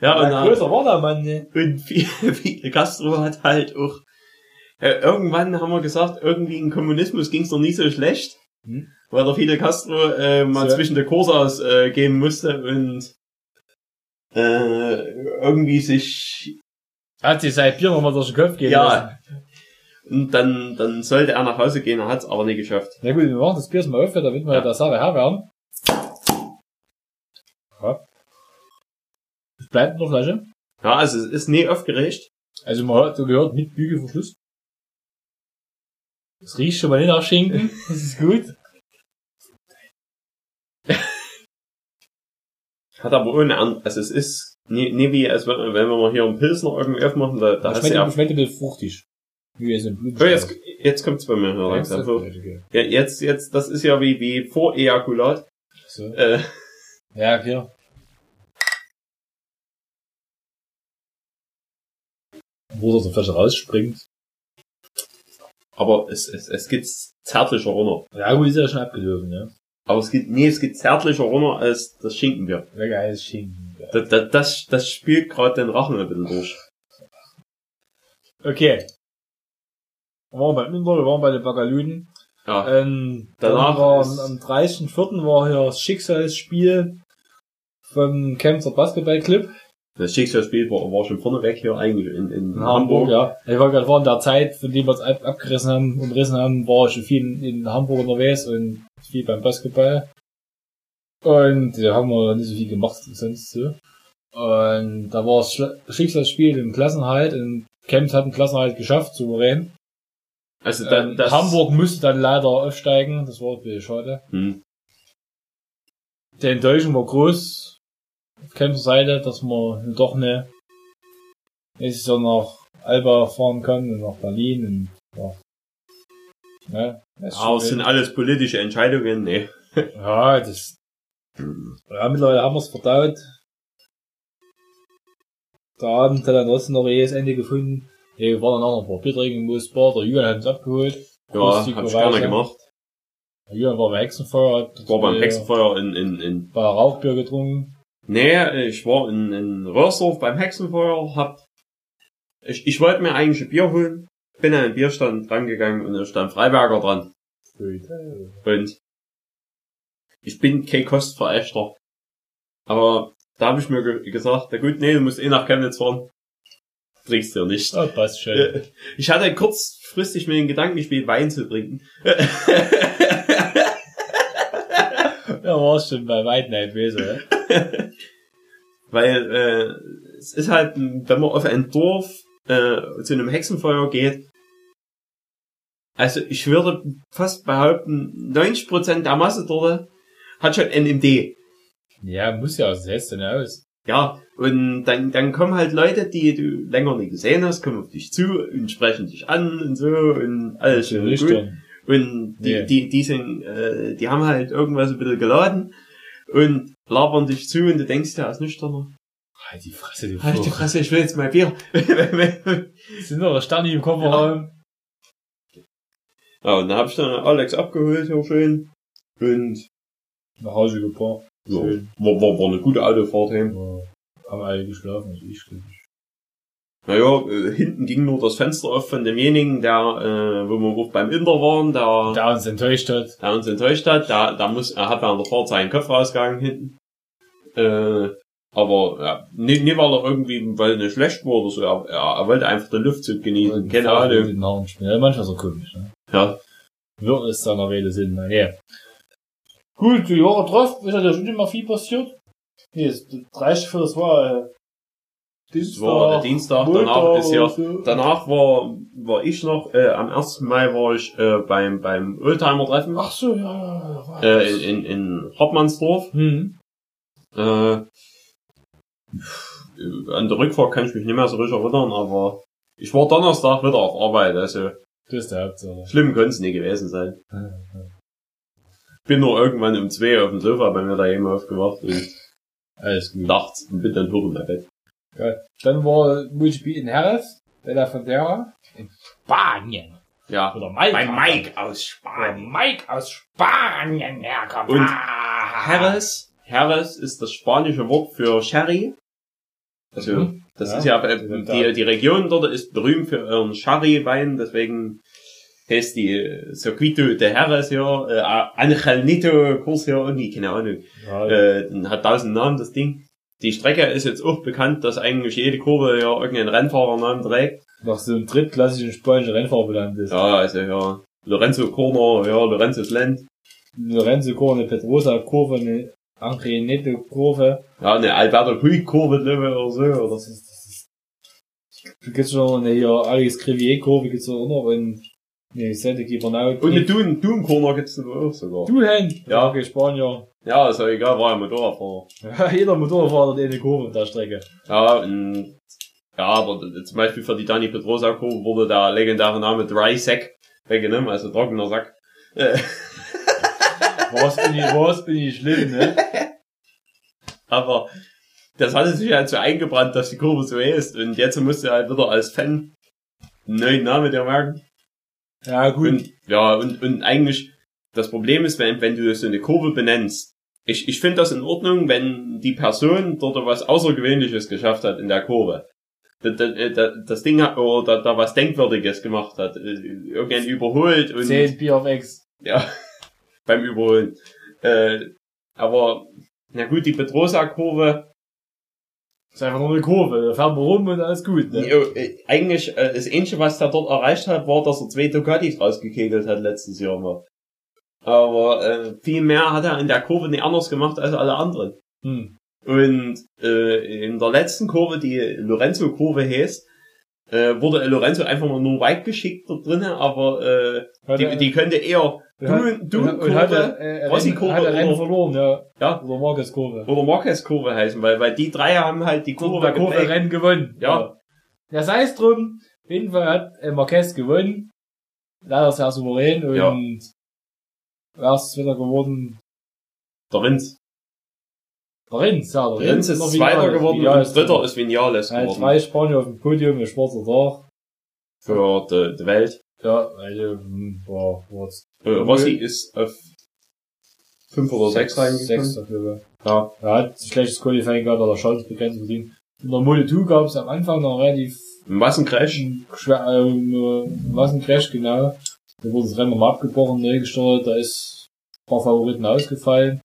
Ja, und, Ja, größer war der Mann, ne? und Fidel Castro hat halt auch, äh, irgendwann haben wir gesagt, irgendwie im Kommunismus ging's noch nie so schlecht, Hm. weil der Fidel Castro äh, mal So. zwischen der Kursaus äh, gehen musste und äh, irgendwie sich Hat sich sein Bier nochmal durch den Kopf gehen lassen. ja und dann dann sollte er nach Hause gehen, er hat's aber nie geschafft. Na gut, wir machen das Bier mal auf, damit wir Ja. der Sache Herr werden. Ja. Es bleibt in der Flasche. Ja, also es ist nie aufgeregt. Also man hat so gehört, mit Bügelverschluss. Es riecht schon mal nicht nach Schinken. Das ist gut. Hat aber ohne An also es ist nie, nie wie, als wenn, wenn wir mal hier einen Pilsner irgendwie aufmachen, da, da Das schmeckt, ja. schmeckt ein bisschen fruchtig. Wie es im Blut Oh, jetzt, jetzt kommt's bei mir hier langsam. So. Ja, jetzt, jetzt, das ist ja wie, wie vor Ejakulat. So. Äh, Ja, okay. Wo er aus der Flasche rausspringt. aber es, es, es geht zärtlicher runter. Ja, gut, ist ja schon abgelaufen, ne? Aber es geht, nee, es geht zärtlicher runter als das Schinkenbier. Sehr geiles Schinken. Ja. Das, das, das, das spielt gerade den Rachen ein bisschen durch. Okay. Wir waren beim Inter, wir waren bei den Bagaluden. Ja. Ähm, Danach war am, am 30.04. war hier das Schicksalsspiel vom Chemser Basketballclub Das Schicksalsspiel war, war schon vorneweg hier eigentlich in, in, in Hamburg, ja. Ich war gerade war in der Zeit, von dem wir es ab, abgerissen haben, umrissen haben, war ich schon viel in, in Hamburg unterwegs und viel beim Basketball. Und da haben wir nicht so viel gemacht sonst so. Und da war das Schicksalsspiel im Klassenhalt und Chemnitz hat den Klassenhalt geschafft, souverän. Also da, Ähm, das, Hamburg musste dann leider aufsteigen, das war ein bisschen schade. Hm. Der Enttäuschung war groß auf Chemnitzer Seite, dass man doch eine nächstes Jahr nach Alba fahren kann und nach Berlin und ja. Ne, Aber es sind alles politische Entscheidungen, nee. ja, das ja, mittlerweile haben wir es verdaut. Der Abend hat dann trotzdem noch das Ende gefunden. Ja, wir waren dann auch noch ein paar Bier trinken im Moosbar, der Julian hat uns abgeholt. Ja, hab ich gerne gemacht. Der Julian war beim Hexenfeuer, hat War beim äh, Hexenfeuer in, in, in war Rauchbier getrunken. Nee, ich war in, in Röhrsdorf beim Hexenfeuer, hab, ich, ich wollte mir eigentlich ein Bier holen, bin an den Bierstand rangegangen und da stand Freiberger dran. Und ich bin kein Kostverächter. Aber da habe ich mir ge gesagt, na gut, nee, du musst eh nach Chemnitz fahren. Trinkst du ja nicht. Oh, passt schön. Ich hatte kurzfristig mir den Gedanken gespielt, Wein zu trinken. Ja, war schon bei böse. ja. Weil äh, es ist halt, wenn man auf ein Dorf äh, zu einem Hexenfeuer geht, also ich würde fast behaupten, 90% der Masse dort hat schon NMD. Ja, muss ja, das setzt dann aus. Ja, und dann, dann kommen halt Leute, die du länger nicht gesehen hast, kommen auf dich zu und sprechen dich an und so und alles schön und gut. Und die, Nee. die, die sind, äh, die haben halt irgendwas ein bisschen geladen und labern dich zu und du denkst, der ist nüchterner. Halt die Fresse, du Halt die. Fresse, ich will jetzt mal Bier. Sind noch Sterni im Kofferraum. ja, und dann hab ich dann Alex abgeholt, hier schön. Und Nach Hause gebracht. ja, war, war, war eine gute Autofahrt heim. Ja, haben alle geschlafen, also ich glaub ich. Naja, äh, hinten ging nur das Fenster auf von demjenigen, der, äh, wo wir auch beim Inter waren, der, Da uns enttäuscht hat. der uns enttäuscht hat. Der, der muss, er hat während der Fahrt seinen Kopf rausgegangen hinten. Äh, aber ja, nie, nie weil er irgendwie, weil er nicht schlecht war oder so. Er, er, er wollte einfach den Luftzug genießen. Keine Ahnung. Ja, manchmal so komisch, ne? Ja, Wird es seiner Rede Sinn, na ja. Gut, die Jahre drauf, ist ja da schon immer viel passiert. Nee, das 30 für das war, äh, das war der Dienstag, danach ist ja, danach war, war ich noch, äh, am 1. Mai war ich äh, beim, beim Oldtimer-Treffen Ach so, ja, ja, ja. äh, in, in, in Hoppmannsdorf. Hm. Äh, an der Rückfahrt kann ich mich nicht mehr so richtig erinnern, aber ich war Donnerstag wieder auf Arbeit, also Das ist der Hauptsache. schlimm könnte es nie gewesen sein. Bin nur irgendwann um zwei auf dem Sofa bei mir daheim aufgewacht und Alles gut. nachts und bin dann hoch in mein Bett. Dann war Multispiel in Jerez, Bella Frontera. In Spanien. Ja, Oder Mike. bei Mike aus Spanien. Mike aus Spanien herkommt. Und Ah. Jerez, Jerez ist das spanische Wort für Sherry. Also, Mhm. das Ja. ist ja, äh, die, die Region dort ist berühmt für ihren Sherry-Wein, deswegen heißt die äh, Circuito de Jerez ja, äh, Angelito Kurs ja irgendwie, keine Ahnung, Ja, äh, hat tausend Namen, das Ding. Die Strecke ist jetzt auch bekannt, dass eigentlich jede Kurve ja irgendeinen Rennfahrernamen trägt. nach so einem drittklassischen spanischen Rennfahrer benannt ist. Ja, also ja, Lorenzo Corner, ja, Lorenzo's Land, Lorenzo Kurve, eine Pedrosa Kurve, eine Angrenette Kurve. ja, eine Alberto Puig Kurve, glaube ich, oder so, oder Das ist, das ist, gibt's schon eine hier Alex Crivier Kurve gibt's auch noch und nee, Sente Gibernaut. Und eine Dune, Dune Corner gibt's da auch sogar. Du Hen? Ja. okay, Spanier. Ja, ist ja egal, war ja Motorradfahrer. Jeder Motorradfahrer hat eine Kurve auf der Strecke. Ja, und, ja, aber zum Beispiel für die Dani Pedrosa Kurve wurde der legendäre Name Dry Sack weggenommen, also trockener Sack. Was bin ich, was bin ich schlimm, ne? aber das hatte sich halt so eingebrannt, dass die Kurve so ist und jetzt musst du halt wieder als Fan einen neuen Namen dir merken. Ja, gut. Und, ja, und, und eigentlich, das Problem ist, wenn, wenn du so eine Kurve benennst, ich, ich finde das in Ordnung, wenn die Person dort was Außergewöhnliches geschafft hat in der Kurve. Das, das, das Ding hat, oder da, was Denkwürdiges gemacht hat, äh, irgendwann überholt und, 10 Bier auf Ex. ja, beim Überholen. Äh, aber, na gut, die Petrosa-Kurve, Ist einfach nur eine Kurve, da fährt man rum und alles gut, ne? jo, äh, eigentlich, äh, das Einzige, was der dort erreicht hat, war, dass er zwei Ducatis rausgekegelt hat letztes Jahr mal. Aber äh, viel mehr hat er in der Kurve nicht anders gemacht als alle anderen. Hm. Und äh, in der letzten Kurve, die Lorenzo-Kurve heißt, äh, wurde Lorenzo einfach mal nur weit geschickt dort drinnen, aber äh, Hat die, er- die könnte eher er, äh, Rossi-Kurve Rennen verloren, ja. Ja. Oder Marcus Kurve. oder Marquez-Kurve heißen, weil, weil die drei haben halt die Kurve, Kurve, Kurve. Rennen gewonnen. Ja. Ja, sei es drum. Auf jeden Fall hat äh, Marquez gewonnen. Leider sehr souverän und Ja. Wer ist wieder geworden? Der Rins. Der Rins, ja, Der Rins ist noch Zweiter geworden Vinales und Dritter ist Vinales geworden. drei Spanier auf dem Podium, ein schwarzer Tag. Für die, die Welt. Ja, hm, war, war Äh, Rossi ist auf fünf oder sechs reingekommen. Glaube ich. Ja. Er hat ein schlechtes Qualifying gehabt, hat er Schadensbegrenzung bedient. In der Mode 2 gab es am Anfang noch relativ Ein Massencrash. ähm, äh, was ein Crash, genau. Da wurde das Rennen nochmal abgebrochen, neu gestartet, da ist ein paar Favoriten ausgefallen.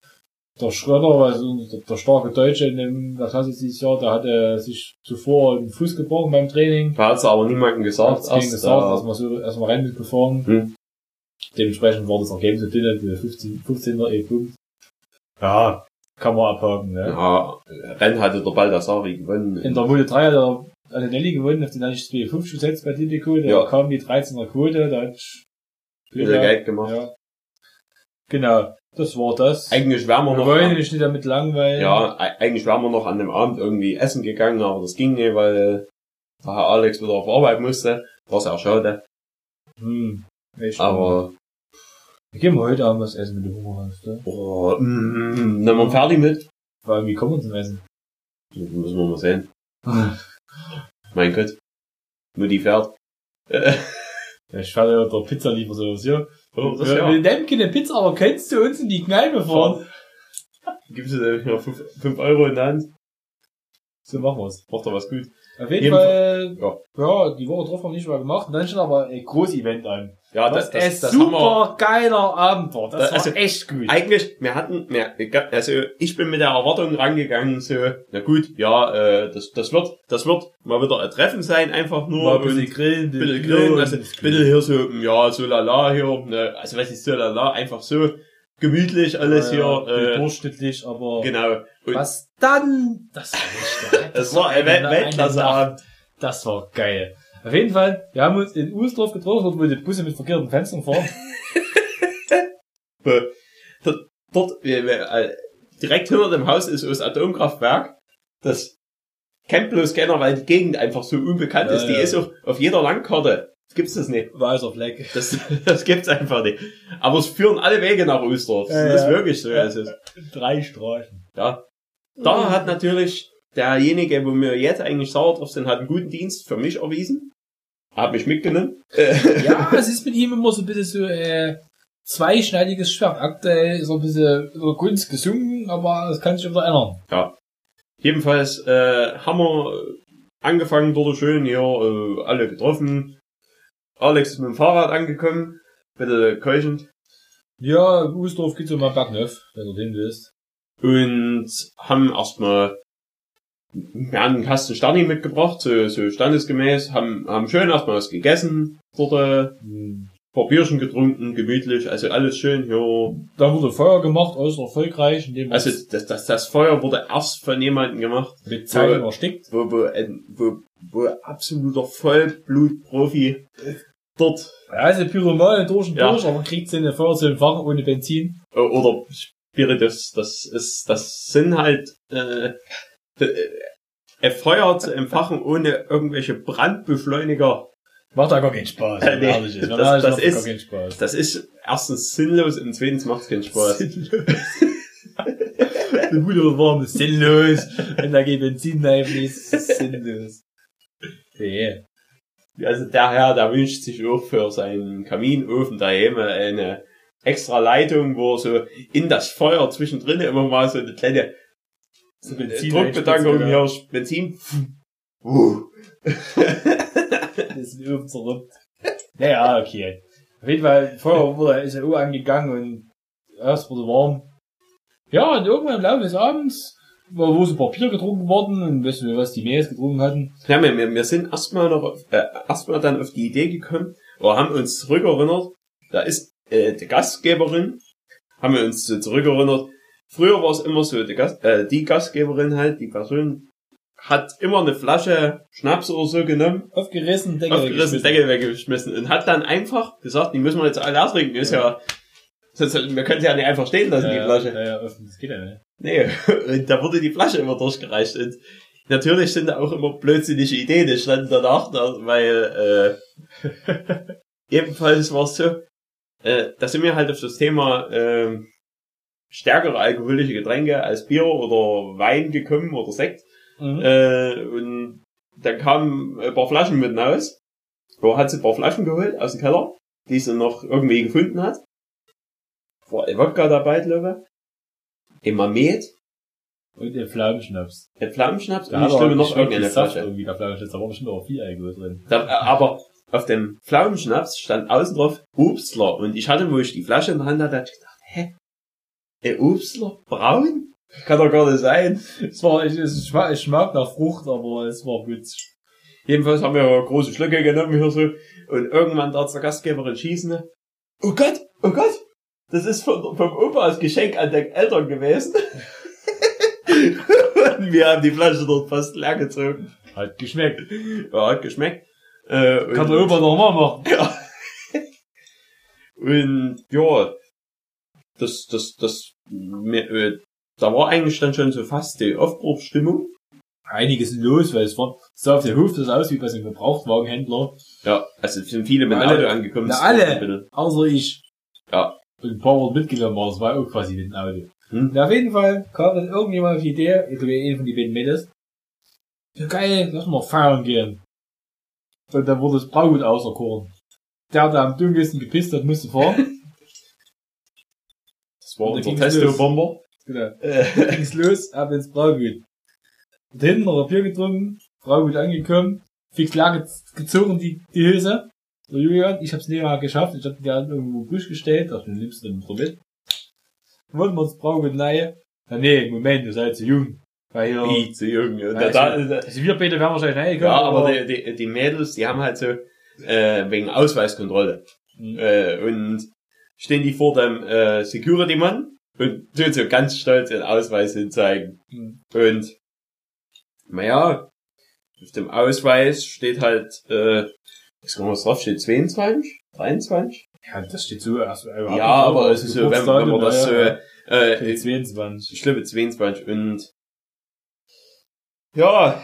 Der Schröder, also der, der starke Deutsche in dem, das heißt dieses Jahr, der hatte sich zuvor den Fuß gebrochen beim Training. Da hat's aber niemandem gesagt. Erst, gesagt, äh, erstmal so, erstmal Rennen gefahren. Hm. Dementsprechend war das Ergebnis so dünn, wie 15, 15er E-Punkt. Ja, kann man abhaken, ne? Ja, Rennen hatte der Baldassari gewonnen. In der Mode 3 hat er Antonelli gewonnen, auf den hatte ich 2,5 gesetzt bei Tipico, da Ja. kam die 13er Quote, da hat ich Wieder Geld gemacht. Ja. Genau, das war das. Eigentlich wären wir wir noch, wollen nicht damit langweilen. ja, eigentlich wären wir noch an dem Abend irgendwie essen gegangen, aber das ging nicht, weil der Herr Alex wieder auf Arbeit musste. War sehr schade. Hm. Echt. Aber, Wir gehen wir heute Abend was essen mit dem Hunger hast, ne? oh, mm, nehmen wir fertig mit? Weil wie kommen wir zum Essen? Das müssen wir mal sehen. Mein Gott. Mutti fährt. Ja, ich fahre ja der Pizza lieber sowas, ja. oh, das Wir, ja. wir nehmen keine Pizza, aber kennst du uns in die Kneipe fahren? Gibst du dir 5 Euro in der Hand? So machen wir's. Macht doch was gut. Auf jeden Jeden Fall, Ja. ja, die Woche drauf haben wir nicht mal gemacht. Und dann steht aber ein Groß-Event an. Ja, das, das, das wir, super geiler Abend war. Das Das- war also, echt gut. eigentlich, wir hatten, wir, also ich bin mit der Erwartung rangegangen, so, na gut, ja, äh, das, das wird, das wird mal wieder ein Treffen sein, einfach nur. Mal ein bisschen grillen, bitte bisschen grillen, also bitte hier so, ja, so lala hier, ne, also was ist so lala, einfach so gemütlich alles Ja, hier, ja, äh, durchschnittlich, aber genau. Und was dann? Das war nicht geil. es war ein Weltklasse-Abend. Das war geil. Auf jeden Fall, wir haben uns in Uhlsdorf getroffen, dort wo die Busse mit verkehrten Fenstern fahren. Äh, Dort, dort äh, direkt hinter dem Haus ist das Atomkraftwerk. Das kennt bloß keiner, weil die Gegend einfach so unbekannt Ja, ist. Die ja. ist auf, auf jeder Landkarte. Gibt's das nicht. Weißer Fleck. Das, das gibt's einfach nicht. Aber es führen alle Wege nach Ösdorf. Ja, das ist wirklich so. Ja. Es ist, Drei Straßen. ja. Da hat natürlich derjenige, wo wir jetzt eigentlich sauer drauf sind, hat einen guten Dienst für mich erwiesen. Hat mich mitgenommen. Ja, es ist mit ihm immer so ein bisschen so, äh, zweischneidiges Schwert. Aktuell ist er ein bisschen über Gunst gesungen, aber es kann sich wieder ändern. jedenfalls äh, haben wir angefangen dort schön hier äh, alle getroffen. Alex ist mit dem Fahrrad angekommen, bitte keuchend. Ja, Usdorf geht so mal Backneuf, wenn du hin willst. Und haben erstmal wir haben einen Kasten Sterni mitgebracht, so, so standesgemäß, haben, haben schön erstmal was gegessen, dort äh, Hm. paar Bierchen getrunken, gemütlich, also alles schön hier. Da wurde Feuer gemacht, äußerst erfolgreich, indem Also das, das, das Feuer wurde erst von jemandem gemacht, mit Zeilen erstickt. wo, wo, ein- wo, wo absoluter Vollblutprofi dort Ja, also Pyromal durch und Ja. durch, aber kriegt sie eine Feuer zu entfachen ohne Benzin. oder Spiritus, das ist, das sind halt äh, ein Feuer zu entfachen ohne irgendwelche Brandbeschleuniger. Macht da gar keinen Spaß. Äh, nee, ehrlich ist. das- das ist- gar keinen Spaß. Das ist erstens sinnlos und zweitens macht es keinen Spaß. Eine gute warm ist sinnlos. Wenn da kein Benzin reinfließt, ist es sinnlos. Nee. Also der Herr, der wünscht sich auch für seinen Kaminofen daheim eine extra Leitung, wo er so in das Feuer zwischendrin immer mal so eine kleine So Druckbetankung einspritzt, hier, Benzin. Uh. Das ist ein Öfen zerrüppt. Naja, okay. Auf jeden Fall, Feuer wurde, ist auch angegangen und erst wurde warm. Ja, und irgendwann im Laufe des Abends, wo, wo so Papier getrunken worden und weißt du, was die Mädels getrunken hatten. Ja, wir, wir, wir sind erstmal noch, auf, äh, erstmal dann auf die Idee gekommen, oder haben uns zurückerinnert, da ist äh, die Gastgeberin, haben wir uns zurückerinnert, früher war es immer so, die, Gast, äh, die Gastgeberin halt, die Person, hat immer eine Flasche Schnaps oder so genommen, Aufgerissen, Deckel aufgerissen, weggeschmissen. Deckel weggeschmissen und hat dann einfach gesagt, die müssen wir jetzt alle ertrinken, ist ja, sonst, wir können sie ja nicht einfach stehen lassen, die Ja, Flasche. ja, ja, das geht ja nicht. Nee, und da wurde die Flasche immer durchgereicht. Und natürlich sind da auch immer blödsinnige Ideen entstanden danach, da- weil äh, ebenfalls war es so, äh, da sind wir halt auf das Thema äh, stärkere alkoholische Getränke als Bier oder Wein gekommen oder Sekt. Mhm. Äh, und dann kamen ein paar Flaschen mit raus. Wo hat sie ein paar Flaschen geholt aus dem Keller, die sie noch irgendwie gefunden hat. War ein Wodka dabei, glaube ich. Ein Mamet, Und der Pflaumenschnaps. ein Pflaumenschnaps Da und ich glaube noch irgendeine Flasche. irgendwie, der Pflaumenschnaps. Da war bestimmt auch viel Alkohol drin. Da, äh, aber auf dem Pflaumenschnaps stand außen drauf Obstler. Und ich hatte, wo ich die Flasche in der Hand hatte, ich gedacht? Ein Obstler? Braun? Kann doch gar nicht sein. Es war, es, es, schmeckt nach Frucht, aber es war gut. Jedenfalls haben wir große Schlücke genommen hier so. Und irgendwann darf der Gastgeberin schießen. Oh Gott, oh Gott. Das ist von, vom Opa als Geschenk an den Eltern gewesen. und wir haben die Flasche dort fast leer gezogen. Hat geschmeckt. Ja, hat geschmeckt. Äh, Kann der Opa noch mal machen. Ja. Und ja, das, das, das, mir, äh, da war eigentlich dann schon so fast die Aufbruchsstimmung. Einiges los, weil es war, sah auf der Hof das aus wie bei so einem Gebrauchtwagenhändler. Ja, also es sind viele mit dem Alle. Auto angekommen. Na, alle. bisschen- Außer ich. Ja. Und ein paar Worte mitgenommen war, das war auch quasi mit dem Auto. Hm. Und auf jeden Fall kam dann irgendjemand auf die Idee, ich glaube, einer von die beiden Mädels. Ja, geil, lass mal feiern gehen. Und dann wurde das Braugut auserkoren. Der, der am dunkelsten gepisst hat, musste fahren. Das war unser Testo-Bomber. genau. Äh, ging's los, ab ins Braugut. Und hinten noch ein Bier getrunken, Braugut angekommen, lang gez- gezogen die, die Hülse. Der Julian, ich hab's nicht mal geschafft, ich hab die dann irgendwo im Busch gestellt, dachte, du nimmst den so mit. Wollten wir ins Braugut nahe. Ja, nee, Moment, ihr seid zu jung. Weil hier, wie zu jung. Ja, da, da, also wir beide wären wahrscheinlich reingekommen. ja, aber die, die, die Mädels, die haben halt so, äh, wegen Ausweiskontrolle. Mhm. Äh, und stehen die vor dem äh, Security-Mann und tun so ganz stolz ihren Ausweis hinzeigen. Mhm. Und naja, auf dem Ausweis steht halt, äh, was kann man drauf steht, 22? 23? Ja, das steht so erst. Äh, Ja, aber es ist so, wenn, wenn man das so, ja, äh, 22. ich glaube 22 und ja,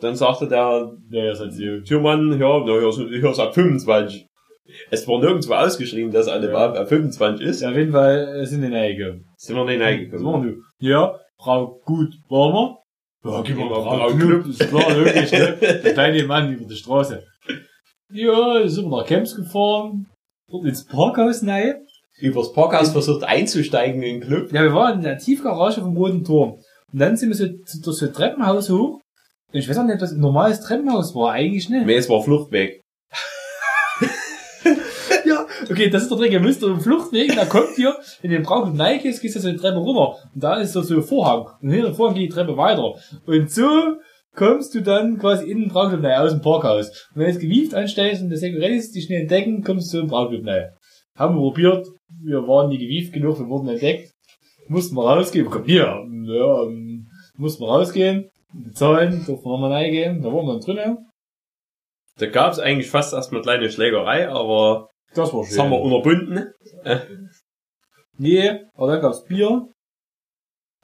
dann sagte der Ja, ja. Türmann, ja, na, hier, ist- hier ab 25. Es war nirgendwo ausgeschrieben, dass alle Ja. ab 25 ist. Ja, auf jeden Fall äh, sind die reingekommen. Sind wir nicht reingekommen. Ja, Frau Gut, waren wir? Ja, gib mal Frau, Knüpp, Knüpp. ist klar, wirklich, ne? Der kleine Mann über die Straße. Ja, sind wir nach Camps gefahren. Dort ins Parkhaus rein. Übers Parkhaus versucht einzusteigen in den Club. Ja, wir waren in der Tiefgarage vom Roten Turm. Und dann sind wir so durch so ein Treppenhaus hoch. Und ich weiß auch nicht, ob das ein normales Treppenhaus war, eigentlich nicht. Nee, es war Fluchtweg. Okay, das ist der Trick. Ihr müsst auf dem Fluchtweg, da kommt ihr in den Brauch und Nike, gehst du so die Treppe runter. Und da ist so ein Vorhang. Und hinter dem Vorhang geht die Treppe weiter. Und so kommst du dann quasi in den rein, aus dem Parkhaus. Und wenn du das Gewieft anstellst und das Securities dich schnell entdecken, kommst du zum rein. Haben wir probiert. Wir waren nie gewieft genug, wir wurden entdeckt. Mussten wir rausgehen. Komm hier. Ja, ähm, mussten wir rausgehen. Bezahlen, durften wir nochmal reingehen. Da waren wir dann drinnen. Da gab's eigentlich fast erstmal kleine Schlägerei, aber Das war das haben wir unterbunden. Nee, aber dann gab's Bier.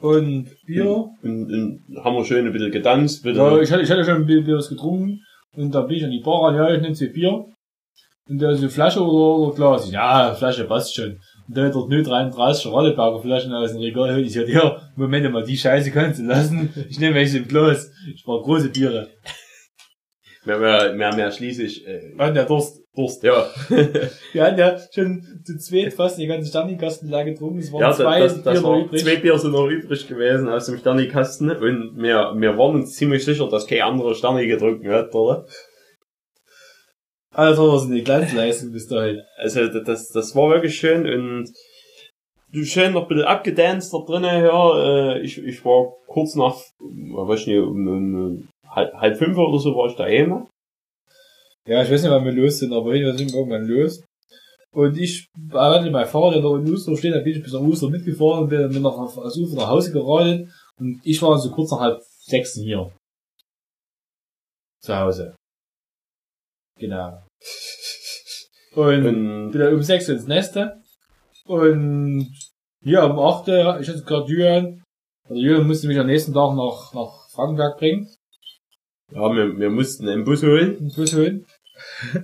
Und Bier. Und, und haben wir schön ein bisschen getanzt. Bitte. Ja, ich hatte, ich hatte schon ein Bier was getrunken. Und dann bin ich an die Bar ran, ja, ich nehme zwei Bier. Und da ist eine Flasche oder, oder Glas. Ja, Flasche passt schon. Und dann hat dort 0,33 Radeberger Flaschen aus dem Regal. Ich sagte, ja, Moment mal, die Scheiße kannst du lassen. Ich nehme welche im Glas. Ich war große Biere. Wir haben ja, wir haben ja schließlich, äh, Und der Durst, Durst. ja, Wir hatten ja schon zu zweit fast die ganze Sternikasten leer getrunken. Es waren ja zwei das, das Bier noch war, übrig. zwei Bier sind noch übrig gewesen aus dem Sternikasten und wir, wir waren uns ziemlich sicher, dass kein anderer Sterne getrunken hat, oder? Also, das ist eine Glanzleistung bis dahin. Also das, das war wirklich schön und du schön noch ein bisschen abgedanced da drinnen, ja. Äh, ich, ich war kurz nach, weiß ich nicht, um, um halb, halb fünf oder so war ich daheim. Ja, ich weiß nicht, wann wir los sind, aber wir sind irgendwann los. Und ich hatte mein Fahrrad, der in Uster steht, da bin ich bis nach Uster mitgefahren und bin dann noch auf, aus Ufer nach Hause geradelt. Und ich war so kurz nach halb sechs hier. Zu Hause. Genau. Und, Und bin dann um sechs ins Neste. Und hier um acht, ich hatte gerade Julian. Also Julian musste mich am nächsten Tag nach, nach Frankenberg bringen. Ja, wir, wir mussten einen Bus holen. einen Bus holen.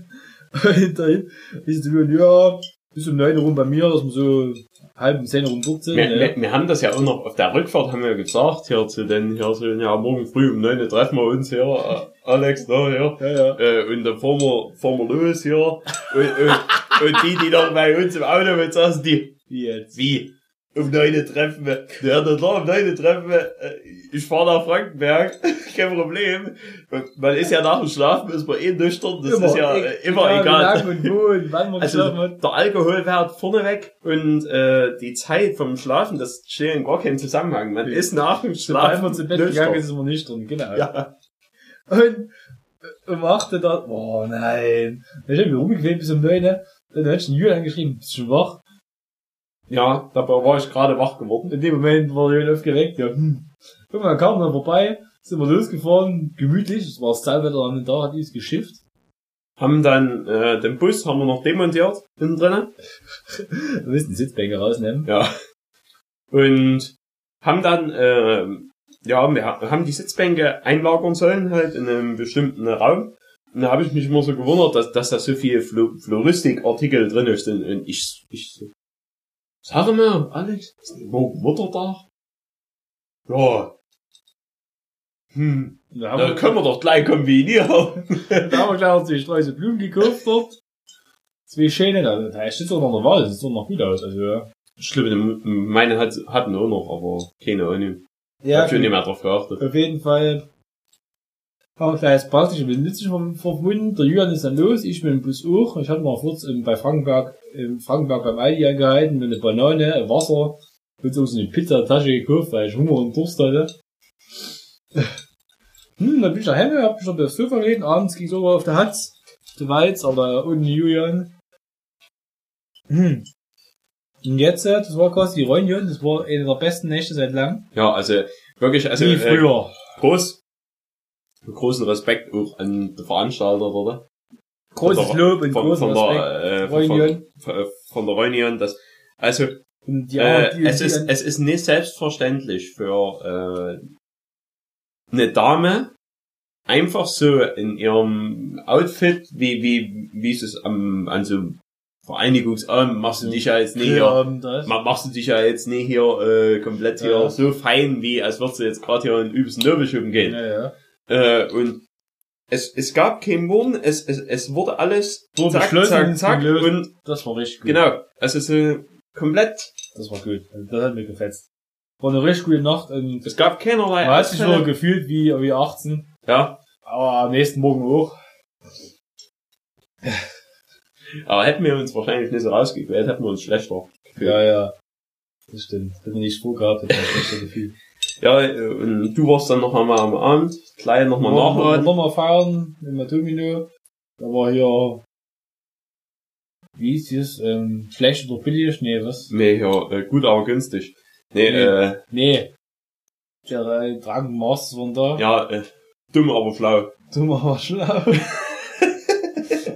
und dann ist du ja, bis um neun rum bei mir, dass wir so halb um zehn rum dort sind. Wir, ja. wir, wir haben das ja auch noch auf der Rückfahrt haben wir gesagt, hier zu den, hier so, ja, morgen früh um neun Uhr treffen wir uns hier, äh, Alex, da, hier. ja, ja. Äh, und dann fahren wir, fahren wir los hier. Und, und, und die, die noch bei uns im Auto mit saßen, die, Wie jetzt? wie? Um neun treffen wir. Ja, na klar, um neun treffen wir. Äh, Ich fahre nach Frankenberg. Kein Problem. Man ist ja nach dem Schlafen, ist man eh nüchtern. Das ist ja äh, immer Wie egal. man Also der Alkoholwert vorneweg und äh, die Zeit vom Schlafen, das steht in gar keinen Zusammenhang. Man ist nach dem Schlafen man zu Bett nüchtern. gegangen ist, ist man nicht drin, genau. Ja. Und um achte da, oh nein. Ich mich rumgequält bis um neun. Dann hat ich einen Julian angeschrieben, bist du schon wach? ja, dabei war ich gerade wach geworden. In dem Moment war Julian aufgeweckt, ja, hm. Irgendwann kam dann vorbei, sind wir losgefahren, gemütlich, es war das Zahlwetter an den Tag, hat dies geschifft. Haben dann äh, den Bus haben wir noch demontiert innen drinnen. Wir müssen die Sitzbänke rausnehmen. Ja. Und haben dann, äh, ja, wir ha- haben die Sitzbänke einlagern sollen halt in einem bestimmten Raum. Und da habe ich mich immer so gewundert, dass, dass da so viele Flo Floristikartikel drin ist. Und, ich, ich so, sag mal, Alex, ist morgen Muttertag? Ja. Hm, Da haben, da wir, können wir doch gleich kombinieren. da haben wir gleich noch zwei Streuse Blumen gekauft dort. Zwei schöne, da, da steht doch noch der Wahl, das sieht doch noch gut aus, also, ja. Schlimm, meine hat, hatten auch noch, aber keine Ahnung. Ich Ja, hab schon nicht mehr drauf geachtet. auf jeden Fall. Haben wir gleich praktisch ein bisschen verbunden. Der Julian ist dann los, ich bin im Bus auch. Ich hatte noch kurz ähm, bei Frankenberg, im Frankenberg beim Aldi angehalten, mit eine Banane, ein Wasser, und so eine Pizzatasche gekauft, weil ich Hunger und Durst hatte. Hm, dann bin ich Hause, hab mich noch aufs Sofa gelegt, abends ging's over auf der Hatz, zu Walz, aber ohne Julian. Hm. Und jetzt, äh, das war quasi die Reunion, das war eine der besten Nächte seit langem. Ja, also wirklich, also Wie äh, früher. groß, großen Respekt auch an die Veranstalter oder? Großes der- Lob und Von, großen von Respekt. der, äh, von, Reunion. von, der Reunion, das, also, Und die, äh, die, es die, ist, es ist nicht selbstverständlich für, äh, eine Dame, einfach so in ihrem Outfit, wie, wie, wie es ist am, an so Vereinigungsabend, machst du dich ja jetzt nicht hier, machst du dich ja jetzt nicht hier, äh, komplett hier Ja. so fein, wie als würdest du jetzt gerade hier in übelsten Nobelschuppen gehen. Ja, ja. Äh, und es, es gab kein Wurden, es, es, es wurde alles Wurde zack, zack, zack gelöst. und Das war richtig gut. genau, also so komplett, Das war gut. Also das hat mir gefetzt. War eine richtig gute Nacht und Es gab keinerlei man hat sich Ausfälle. wieder gefühlt wie, wie 18. Ja, Aber am nächsten Morgen auch. aber hätten wir uns wahrscheinlich nicht so rausgequält, hätten wir uns schlechter gefühlt. Ja, ja. Das stimmt. Hätte ich nicht vorgehabt, hätte ich ein schlechter Gefühl. Ja, und du warst dann noch einmal am Abend, klein nochmal Wir nachladen. nochmal feiern in der Domino. Da war hier, wie ist es, ähm, schlecht oder billig? Nee, was? Nee, ja, äh, gut, aber günstig. Nee, Nee. äh, Nee. Der äh, Dragon waren da. ja, äh, dumm, aber schlau. Dumm, aber schlau.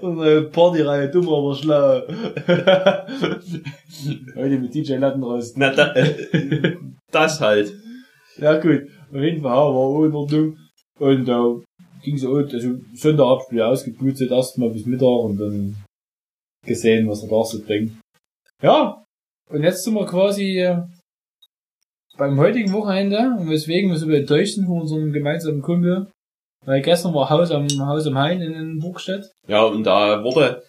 Unsere Partyreihe dumm, aber schlau. Heute mit DJ Lattenrost. Na, da, äh, das halt. Ja gut, auf jeden Fall war auch in Ordnung. Und da ging es auch, also Sonntagabend wieder ausgeputzelt, erstmal bis Mittag und dann gesehen, was er da so bringt. Ja, und jetzt sind wir quasi äh, beim heutigen Wochenende, und weswegen wir so enttäuscht sind von unserem gemeinsamen Kumpel. Weil gestern war Haus am Haus am Hain in, in Burgstedt. Ja, und da wurde,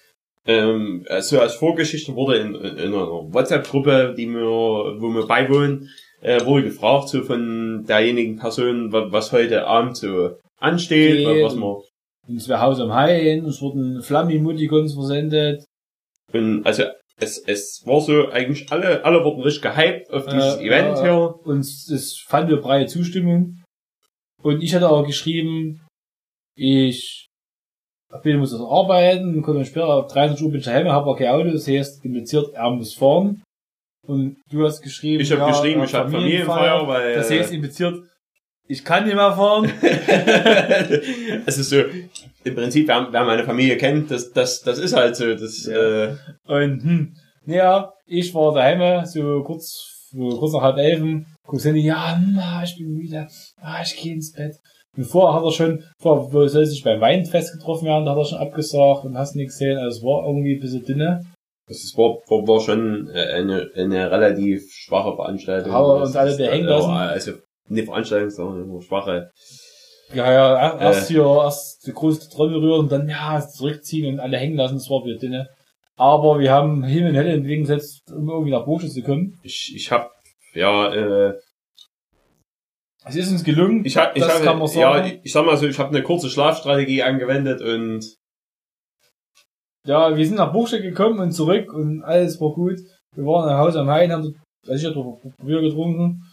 ähm, so als Vorgeschichte wurde in, in, in einer WhatsApp-Gruppe, die wir, wo wir beiwohnen, äh, wurde gefragt, so von derjenigen Person, wa- was heute Abend so ansteht, Geht. was man, Und es war Haus am Hain, es wurden Flammi-Mutikons versendet. und also, es, es war so, eigentlich alle, alle wurden richtig gehypt auf dieses Äh, Event ja. hier. Und es fand eine breite Zustimmung. Und ich hatte auch geschrieben, ich bin, muss das arbeiten, konnte dann später ab 23 Uhr bin ich daheim, habe auch kein Auto, das heißt, impliziert, er muss fahren. Und du hast geschrieben, Ich habe ja, geschrieben, ich habe Familienfeier, weil, Das heißt, impliziert, ich kann nicht mehr fahren. es ist so, im Prinzip, wer, wer meine Familie kennt, das, das, das ist halt so, das, Ja. äh, Und, hm, naja, ich war daheim, so kurz, so kurz nach halb elfen, guckst Handy, ja, ah, ich bin müde, ah, ich gehe ins Bett. Und vorher hat er schon, vorher wo soll sich beim Weinfest getroffen werden, da hat er schon abgesagt und hast nichts gesehen, also es war irgendwie ein bisschen dünne. das war, war, war schon äh, eine, eine relativ schwache Veranstaltung. Haben wir Das uns alle ist, behängen äh, lassen? Also, nicht Veranstaltung, sondern nur schwache. Ja, ja, er- erst Äh. hier, erst die große Trommel rühren und dann, ja, zurückziehen und alle hängen lassen, das war wieder dünne. Aber wir haben Himmel und Hölle entgegengesetzt, um irgendwie nach Bursche zu kommen. Ich, ich hab, ja, äh, Es ist uns gelungen, ich hab, ich das hab, kann man ja, sagen. ich, ich sag mal so, ich habe eine kurze Schlafstrategie angewendet und Ja, wir sind nach Buchstadt gekommen und zurück und alles war gut. Wir waren nach Hause am Hain, haben also ich hatte Bier getrunken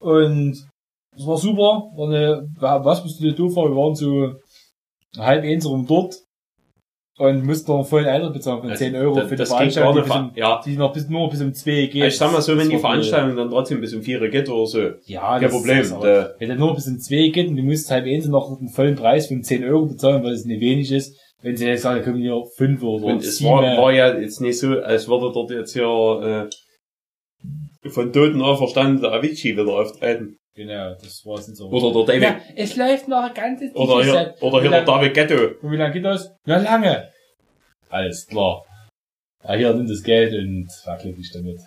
und es war super. War eine, was bist du doof war, wir waren so halb eins rum dort und mussten noch einen vollen Eintritt bezahlen von 10 Euro das, für die das Veranstaltung, die, bis um, ja. die noch bis, nur bis um 2 geht. Ich sag mal so, Das wenn die. Veranstaltung dann trotzdem bis um vier geht oder so, ja, kein das Problem. Ist, aber Da- wenn der nur bis um 2 geht und du musst halb eins noch einen vollen Preis von 10 Euro bezahlen, weil es nicht wenig ist, wenn sie jetzt sagen, kommen hier 5 oder Und es 7. war, war ja jetzt nicht so, als würde dort jetzt hier äh, von Toten auferstanden der Avicii wieder auftreten. Genau, das war es nicht so. Oder der David, Ja, es läuft noch ein ganzes oder hier, oder hier Wie der David Ghetto. Und wie lange geht das? Na, lange. Alles klar. Ja, hier nimmt das Geld und war glücklich damit.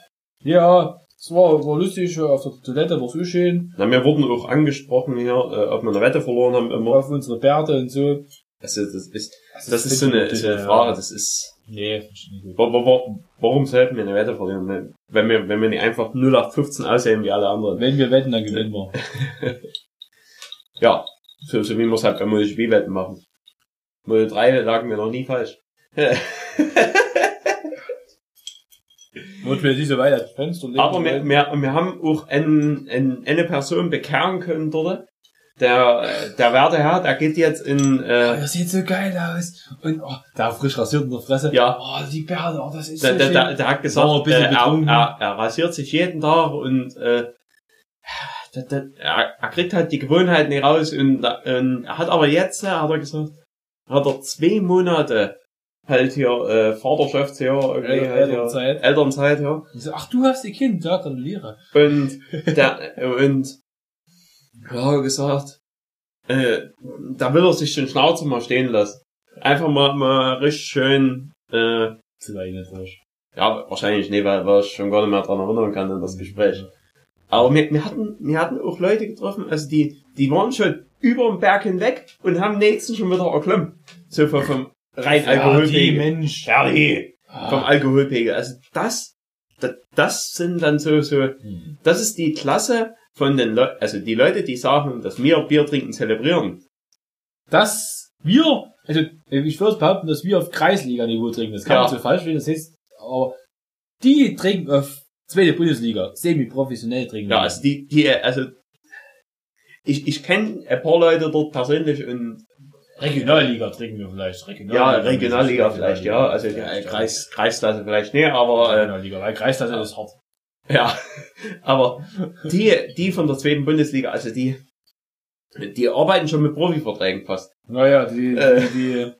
Ja, es war, war lustig, auf der Toilette war so schön, Na, wir wurden auch angesprochen hier, äh, ob wir eine Wette verloren haben immer. auf unsere Bärte und so. Also das ist, das ist so eine, ist eine Frage, das ist, Nee, find ich nicht warum sollten wir eine Wette verlieren, wenn- wir, wenn wir nicht einfach 0815 aussehen wie alle anderen? Wenn wir wetten, dann gewinnen wir. Ja, so, so wie wir es halt bei MotoGP-Wetten machen. Moto 3 lagen wir noch nie falsch. So weit das Fenster. Aber wir, wir, wir haben auch einen, einen, eine Person bekehren können dort. Der, äh, der werte Herr, der geht jetzt in, Oh, äh, das sieht so geil aus. Und, oh, da frisch rasiert in der Fresse. Ja. Oh, die Bärte, oh, das ist der, so der, schön. der, der hat gesagt, bisschen äh, er, er, er rasiert sich jeden Tag und äh, der, der, er, er kriegt halt die Gewohnheit nicht raus und, äh, und er hat aber jetzt, äh, hat er gesagt, hat er zwei Monate halt hier äh, Vaterschaft hier, irgendwie El- halt hier, Elternzeit. Elternzeit ja. So, ach, du hast ein Kind, ja, gratuliere. Und der und ja gesagt, äh, da will er sich den Schnauzer mal stehen lassen. Einfach mal mal richtig schön, äh, ja wahrscheinlich nicht, weil, weil ich schon gar nicht mehr dran erinnern kann an das Gespräch. Aber wir, wir hatten wir hatten auch Leute getroffen, also die die waren schon über den Berg hinweg und haben nächsten schon wieder erklommen. So vom, vom rein Alkoholpegel. Mensch. Die vom Ah, Alkoholpegel. Also das das, das sind dann so, so, Hm. das ist die Klasse von den Leuten, also die Leute, die sagen, dass wir Bier trinken zelebrieren. Dass wir, also ich würde behaupten, dass wir auf Kreisliga-Niveau trinken. Das kann Ja. so falsch sehen, das heißt, aber die trinken auf zweite Bundesliga, semi-professionell trinken. Ja, also die, die, also, ich, ich kenne ein paar Leute dort persönlich und Regionalliga trinken wir vielleicht. ja, Regionalliga vielleicht, ja, also Vielleicht, ja. Kreis, Kreisklasse vielleicht nicht, aber äh, Regionalliga, weil Kreisklasse ist hart. Ja, aber die, die von der zweiten Bundesliga, also die, die arbeiten schon mit Profiverträgen fast. Naja, die, Äh. die,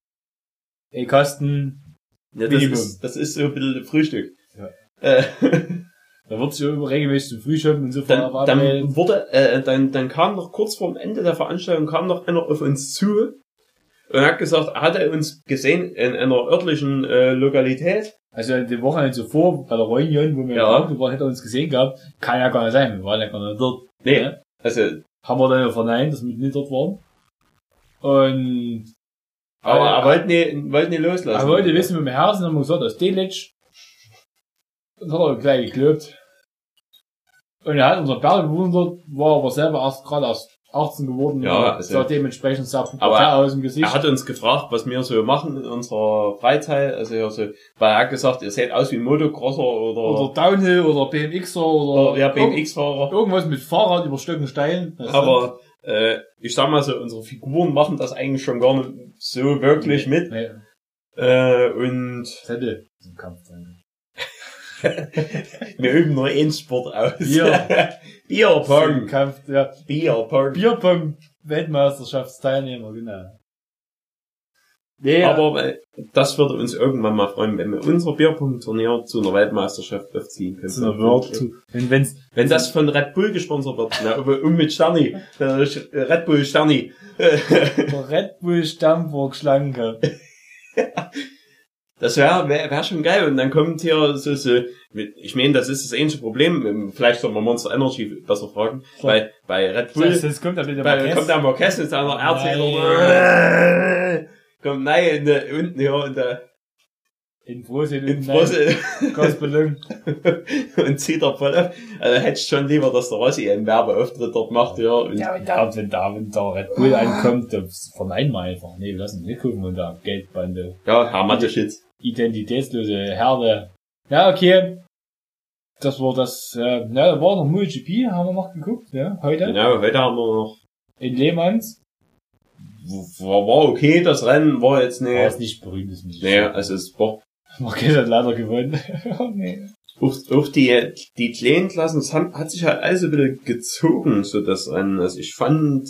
die E-Kasten, Ja, das, Minimum. ist, das ist so ein bisschen Frühstück. Ja. Äh, da wird sich immer regelmäßig zum Frühschoppen und so dann, dann wurde, äh, dann, dann kam noch kurz vor dem Ende der Veranstaltung kam noch einer auf uns zu und hat gesagt, er hatte uns gesehen in einer örtlichen äh, Lokalität. Also die Woche zuvor bei der Reunion, wo wir Ja. ja. waren, hätte er uns gesehen gehabt. Kann ja gar nicht sein, wir waren ja gar nicht dort. Nee, Ja. also, Haben wir dann ja verneint, dass wir nicht dort waren. Und aber er wollte nie, wollte nie loslassen. er wollte wissen, mit dem Herzen haben wir gesagt, aus Delitzsch. Und hat er gleich gekloppt. Und er hat unser Berg bewundert, war aber selber erst gerade erst 18 geworden. Ja, und also- sah dementsprechend sehr Aber aus dem Gesicht. Er hat uns gefragt, was wir so machen in unserer Freizeit. Also ja, so, weil er hat gesagt, ihr seht aus wie ein Motocrosser oder, oder Downhill oder BMXer oder, oder ja, BMX-Fahrer. irgendwas mit Fahrrad über Stöcken Stein. Aber äh, ich sag mal so, unsere Figuren machen das eigentlich schon gar nicht so wirklich mit. Nee, Äh, und hätte im Kampf wir üben nur einen Sport aus. Bier. Bierpong. Kampf, ja. Bierpong. Bierpong Weltmeisterschaftsteilnehmer, genau. Nee, Aber äh, das würde uns irgendwann mal freuen, wenn wir unser Bierpong-Turnier zu einer Weltmeisterschaft aufziehen können. zu einer World. Wenn, wenn's, Wenn das von Red Bull gesponsert wird, na, und mit Sterni, Red Bull Sterni. der Red Bull Stammburg Schlanke. Das wäre wär, wär schon geil. Und dann kommt hier so, so ich meine, das ist das ähnliche Problem. Vielleicht soll man Monster Energy besser fragen. So. Bei, bei Red Bull, Das, das kommt dann mit dem bei, Orchester. kommt der Marquez mit seiner Erzählung. Kommt nein, in der, unten hier in der, in Frohsinn in und Brüssel Gospelung. und zieht er voll auf. Also hättest schon lieber, dass der Rossi einen Werbeauftritt dort macht, ja. Und, Ja, wenn da, wenn da, wenn da Red Bull ankommt, dann verneinen wir einfach. Nee, wir lassen nicht gucken und da Geldbande. ja, Herr Mateschitz. Identitätslose Herde. Ja, okay. Das war das, äh, ja, da war noch MotoGP, haben wir noch geguckt, ja, heute. Genau, heute haben wir noch, In Lehmanns. war, war okay, das Rennen war jetzt War nicht, es nicht berühmt, ist nicht. nee, also es war, Marquez hat leider gewonnen. oh, nee. auch, auch die, die kleinen Klassen, es hat, hat sich halt alles ein bisschen gezogen, so das Rennen. Also ich fand,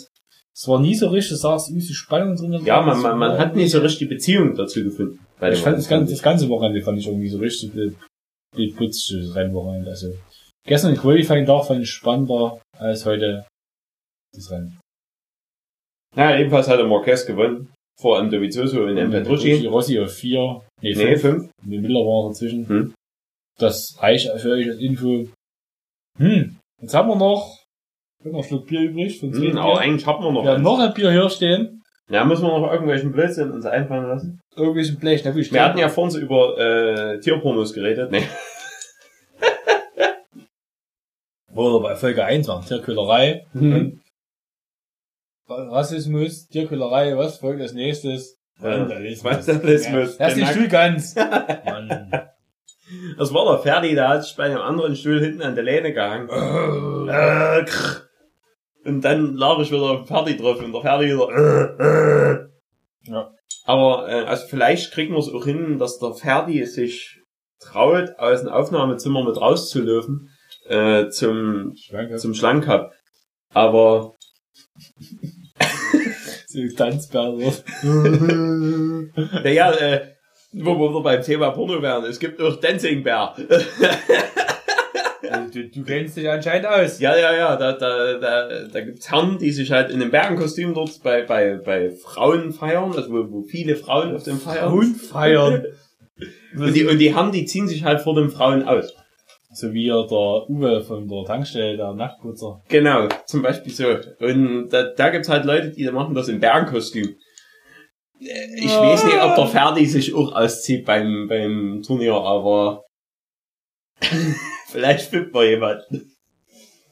Es war nie so richtig, saß irgendwie so Spannung drin. ja, man, man, man hat nicht so richtig die Beziehung dazu gefunden. Ich fand das ganze, das ganze Wochenende fand ich irgendwie so richtig putz Rennwochenende. Also gestern Qualifying Tag fand ich spannender als heute das Rennen. Ja, ebenfalls hat der Marquez gewonnen. Vor M. Dovizioso und M. Petrucci. Rossi auf vier. Nee, Nee, fünf. fünf. Mit Miller war dazwischen. Hm. Das reicht für euch als Info. Hm, jetzt haben wir noch, noch ein Schluck Bier übrig von Hm, Bier. aber eigentlich haben wir noch. Wir haben noch ein Bier hier stehen. Ja, müssen wir noch irgendwelchen Blödsinn uns einfallen lassen. Irgendwelchen Blech. Na gut, Wir hatten ja vorhin so über äh, Tierpornos geredet. Nee. Oder bei Folge 1 waren Tierquälerei. Mhm. Rassismus, Tierquälerei, was folgt als nächstes? Vandalismus. Vandalismus. Ja, das ist die Genau. Stuhl ganz. Mann. Das war der Ferdi, der hat sich bei einem anderen Stuhl hinten an der Lehne gehangen. Äh, krr. und dann lag ich wieder auf dem Ferdi drauf und der Ferdi wieder. Äh, äh. Ja. Aber äh, also vielleicht kriegen wir es auch hin, dass der Ferdi sich traut, aus dem Aufnahmezimmer mit rauszulaufen äh, zum Schwanke. zum Schlankhab. Aber So Tanzbär. naja, äh, wo wir beim Thema Porno wären, es gibt auch Dancing Bear. du, du kennst dich anscheinend aus. Ja, ja, ja, da, da, da, da gibt's Herren, die sich halt in einem Bärenkostüm dort bei, bei, bei Frauen feiern, also wo, wo viele Frauen auf dem feiern. Und feiern. Und die, und die Herren, die ziehen sich halt vor den Frauen aus. So wie der Uwe von der Tankstelle, der Nachtputzer. Genau, zum Beispiel so. Und da, da gibt's halt Leute, die machen das im Bärenkostüm. Äh, Ich weiß nicht, ob der Ferdi sich auch auszieht beim, beim Turnier, aber Vielleicht findet man jemanden,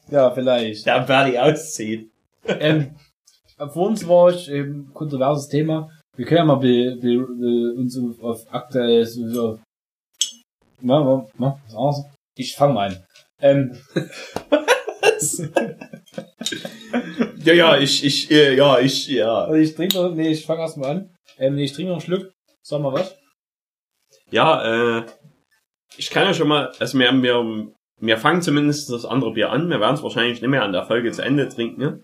Ja, vielleicht. der Bernie auszieht. ähm, für uns war ich eben kontroverses Thema. Wir können ja mal be, be, be, uns auf, auf aktuell so, na, na, na, was anderes. Ich fange mal an. Ähm, Ja, ja, ich, ich, äh, ja, ich, ja. also ich trinke noch, nee, ich fange erstmal an. Ähm, nee, ich trinke noch einen Schluck. Sag mal was. Ja, äh, ich kann ja schon mal, also wir, wir, wir fangen zumindest das andere Bier an. Wir werden es wahrscheinlich nicht mehr an der Folge zu Ende trinken, ne?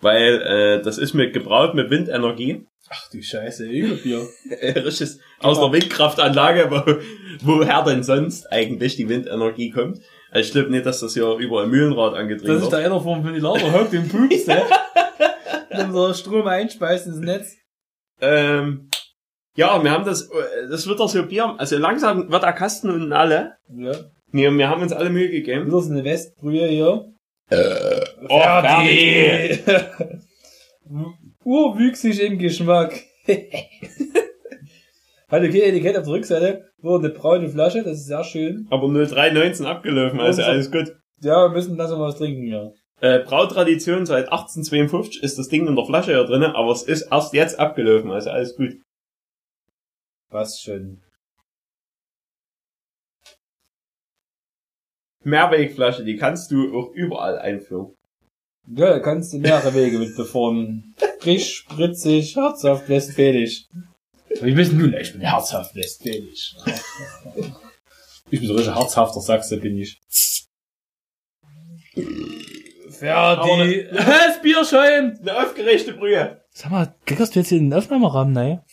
Weil, äh, das ist mit gebraut mit Windenergie. Ach du Scheiße, Überbier. Richtiges aus einer Windkraftanlage, wo, woher denn sonst eigentlich die Windenergie kommt. Also ich glaube nicht, dass das hier über ein Mühlenrad angetrieben Das ist wird. der einer vom Ventilator, hockt den Pups, ne? Dann der Strom einspeist ins Netz. Ähm, ja, wir haben das, äh, das wird doch so Bier, also langsam wird der Kasten unten alle. Ja. Wir, wir haben uns alle Mühe gegeben. Wieder so eine Westbrühe hier. Oh, Urwüchsig im Geschmack. Hat okay Etikett auf der Rückseite. Nur eine braune Flasche, das ist sehr schön. Aber 0319 abgelaufen, also Also- alles gut. Ja, wir müssen langsam was trinken, ja. Äh, Brautradition seit 1852 ist das Ding in der Flasche hier drinne, aber es ist erst jetzt abgelaufen, also alles gut. Was schön. Mehrwegflasche, die kannst du auch überall einführen. Ja, da kannst du mehrere Wege mit beformen. Frisch, spritzig, herzhaft, westfälisch. Bist denn du? Ich bin herzhaft westfälisch. Ich bin so richtig herzhafter Sachse, bin ich. Fertig. Das Bier schäumt. Eine aufgeregte Brühe. Sag mal, klickerst du jetzt in den Aufnahmerahmen, ne?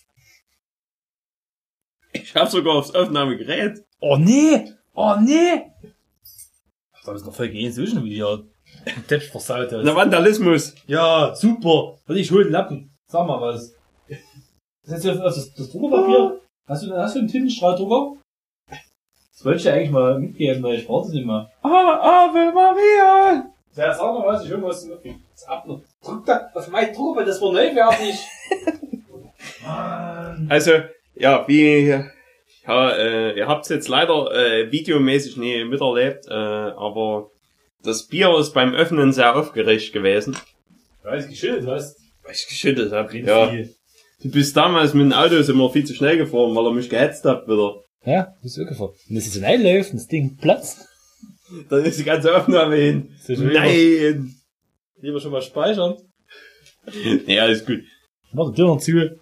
Ich hab sogar aufs Aufnahmegerät. Oh nee! Oh nee! Ach, da ist noch voll gehen zwischen wie hier. Teppich versaut Der hast. Vandalismus. Ja, super. Warte, ich hol den Lappen. Sag mal was. Das ist jetzt das, das, das Druckerpapier. Hast du, hast du einen Tintenstrahldrucker? Das wollte ich dir eigentlich mal mitgeben, weil ich brauche das nicht mehr. Ah, Ave Maria. Ja, sag mal was, ich will was mitgeben. Das ab noch. Drück da auf mein Drucker, das war neu fertig. Mann. Also, ja, wie, ja, äh, ihr habt's jetzt leider äh, videomäßig nie miterlebt, äh, aber das Bier ist beim Öffnen sehr aufgeregt gewesen. Weil es geschüttelt hast. Weil ich geschüttet hab. Ja. Du bist damals mit dem Auto immer viel zu schnell gefahren, weil er mich gehetzt hat wieder. Ja, das ist wirklich Wenn das jetzt reinläuft und das Ding platzt. Dann ist die ganze Aufnahme hin. Ist Nein! Lieber schon mal speichern. Nee, alles gut. Mach den Dürner zu.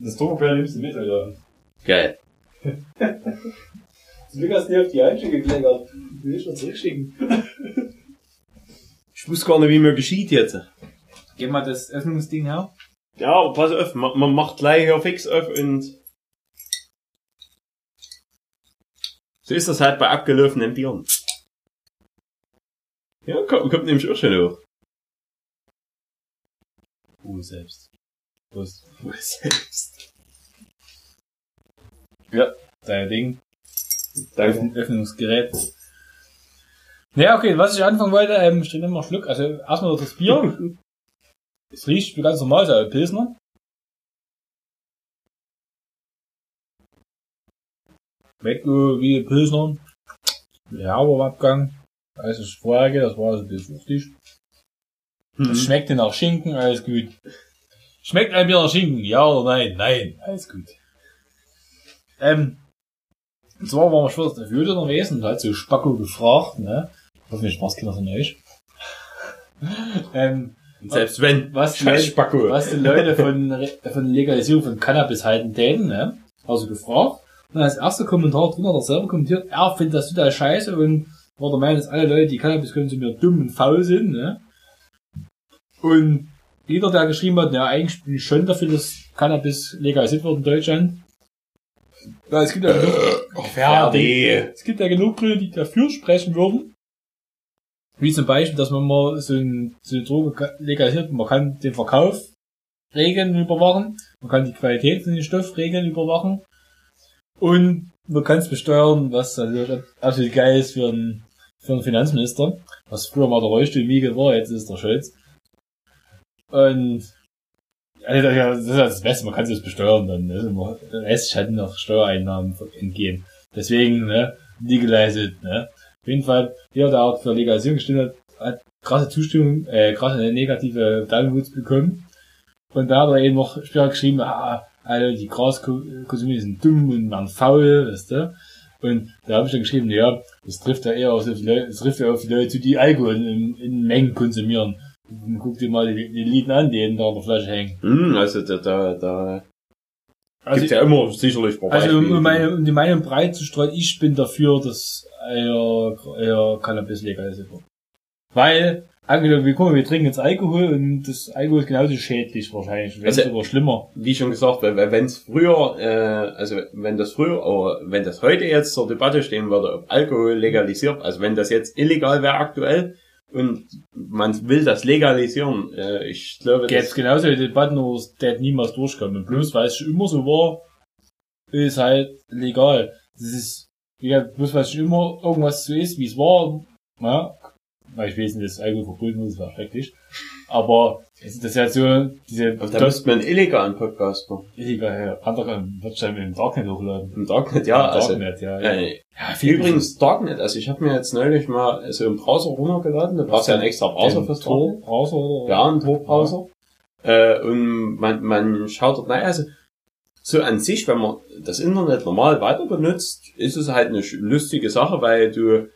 Das Druckerpapier nimmst du mit, Alter. Geil. Zum Glück hast du nicht auf die Handschuhe gekleckert. Du willst mal zurückschicken. Ich wusste gar nicht, wie mir geschieht jetzt. Gib mal das Öffnungsding her. Ja, aber pass auf, man, man macht gleich hier fix auf und so ist das halt bei abgelaufenen Bieren. Ja, kommt, kommt nämlich auch schon hoch. Ruhe selbst. Prost. Selbst. Dein Ding. Öffn Öffnungsgerät. Ja, okay, was ich anfangen wollte, ähm, ich trinke immer Schluck. Also erstmal das Bier. Es riecht wie ganz normal, so ein Pilsner. Schmeckt wie ein Pilsner. Ja, aber im Abgang. Als das vorherige, das war so ein bisschen fruchtig. Es Mhm. schmeckt nach Schinken, alles gut. Schmeckt ein Bier nach Schinken? Ja oder nein? Nein, alles gut. Ähm, und zwar waren wir schon auf der Höhle gewesen und hat so Spacko gefragt, ne? Hoffentlich war's keiner von euch. ähm, Und selbst wenn, was die, scheiß Leute, Spacko. was die Leute von, von Legalisierung von Cannabis halten täten, ne? Also gefragt. Und als erster Kommentar drunter hat er selber kommentiert, er findet das total scheiße und war der Meinung, dass alle Leute, die Cannabis können, zu mir dumm und faul sind, ne? Und jeder, der geschrieben hat, ja, eigentlich bin ich schon dafür, dass Cannabis legalisiert wird in Deutschland. Ja, es gibt ja genug, Fertig. es gibt ja genug Gründe, die dafür sprechen würden. Wie zum Beispiel, dass man mal so, ein, so eine Droge legalisiert, man kann den Verkauf regeln und überwachen, man kann die Qualität von den Stoffregeln überwachen und man kann es besteuern, was also absolut geil ist für einen, für einen Finanzminister, was früher mal der Rollstuhlmiegel war, jetzt ist der Scholz. Und also, das ist das Beste, man kann es besteuern, dann, ne? man lässt sich halt noch Steuereinnahmen entgehen. Deswegen, ne, legalized, ne? Auf jeden Fall, jeder, der auch für Legalisierung gestimmt hat, hat krasse Zustimmung, äh, krasse negative Downvotes bekommen. Und da hat er eben noch später geschrieben, ah, alle die Graskonsumenten sind dumm und man faul, weißt du? Und da habe ich dann geschrieben, ja, das trifft ja eher auf die Leute, das trifft ja auf die Leute, die Alkohol in, in Mengen konsumieren. Guck dir mal die, die Lieden an, die da an der Flasche hängen. Hm, also da, da, da Also, gibt's ja immer sicherlich paar also um, meine, um die Meinung breit zu streuen, ich bin dafür, dass eher, eher Cannabis legalisiert wird. Weil, angenommen, wir gucken, wir trinken jetzt Alkohol und das Alkohol ist genauso schädlich wahrscheinlich, wenn Also- sogar schlimmer. wie schon gesagt, wenn es früher, äh, also wenn das früher, aber wenn das heute jetzt zur Debatte stehen würde, ob Alkohol legalisiert, also wenn das jetzt illegal wäre aktuell und man will das legalisieren, äh, ich glaube, Gäbe das, es genauso die Debatten, wo es der niemals durchkommen. Und bloß weil es immer so war, ist halt legal. Das ist, wie gesagt, bloß weil es immer irgendwas so ist, wie es war, ja, weil ich weiß nicht, dass Alkohol verboten ist, war schrecklich. Aber es ist das ja so, diese aber da müsste man einen illegalen Podcast machen. illegal, andere wird schon im Darknet hochladen. Im Darknet, ja, Im also, Darknet, ja. ja. äh, ja viel übrigens Darknet, also ich habe mir jetzt neulich mal so einen Browser runtergeladen, da brauchst du ja einen extra Browser fürs Tor. Browser oder? Ja, ein Tor-Browser. Äh, und man, man schaut dort, naja, also so an sich, wenn man das Internet normal weiter benutzt, ist es halt eine lustige Sache, weil du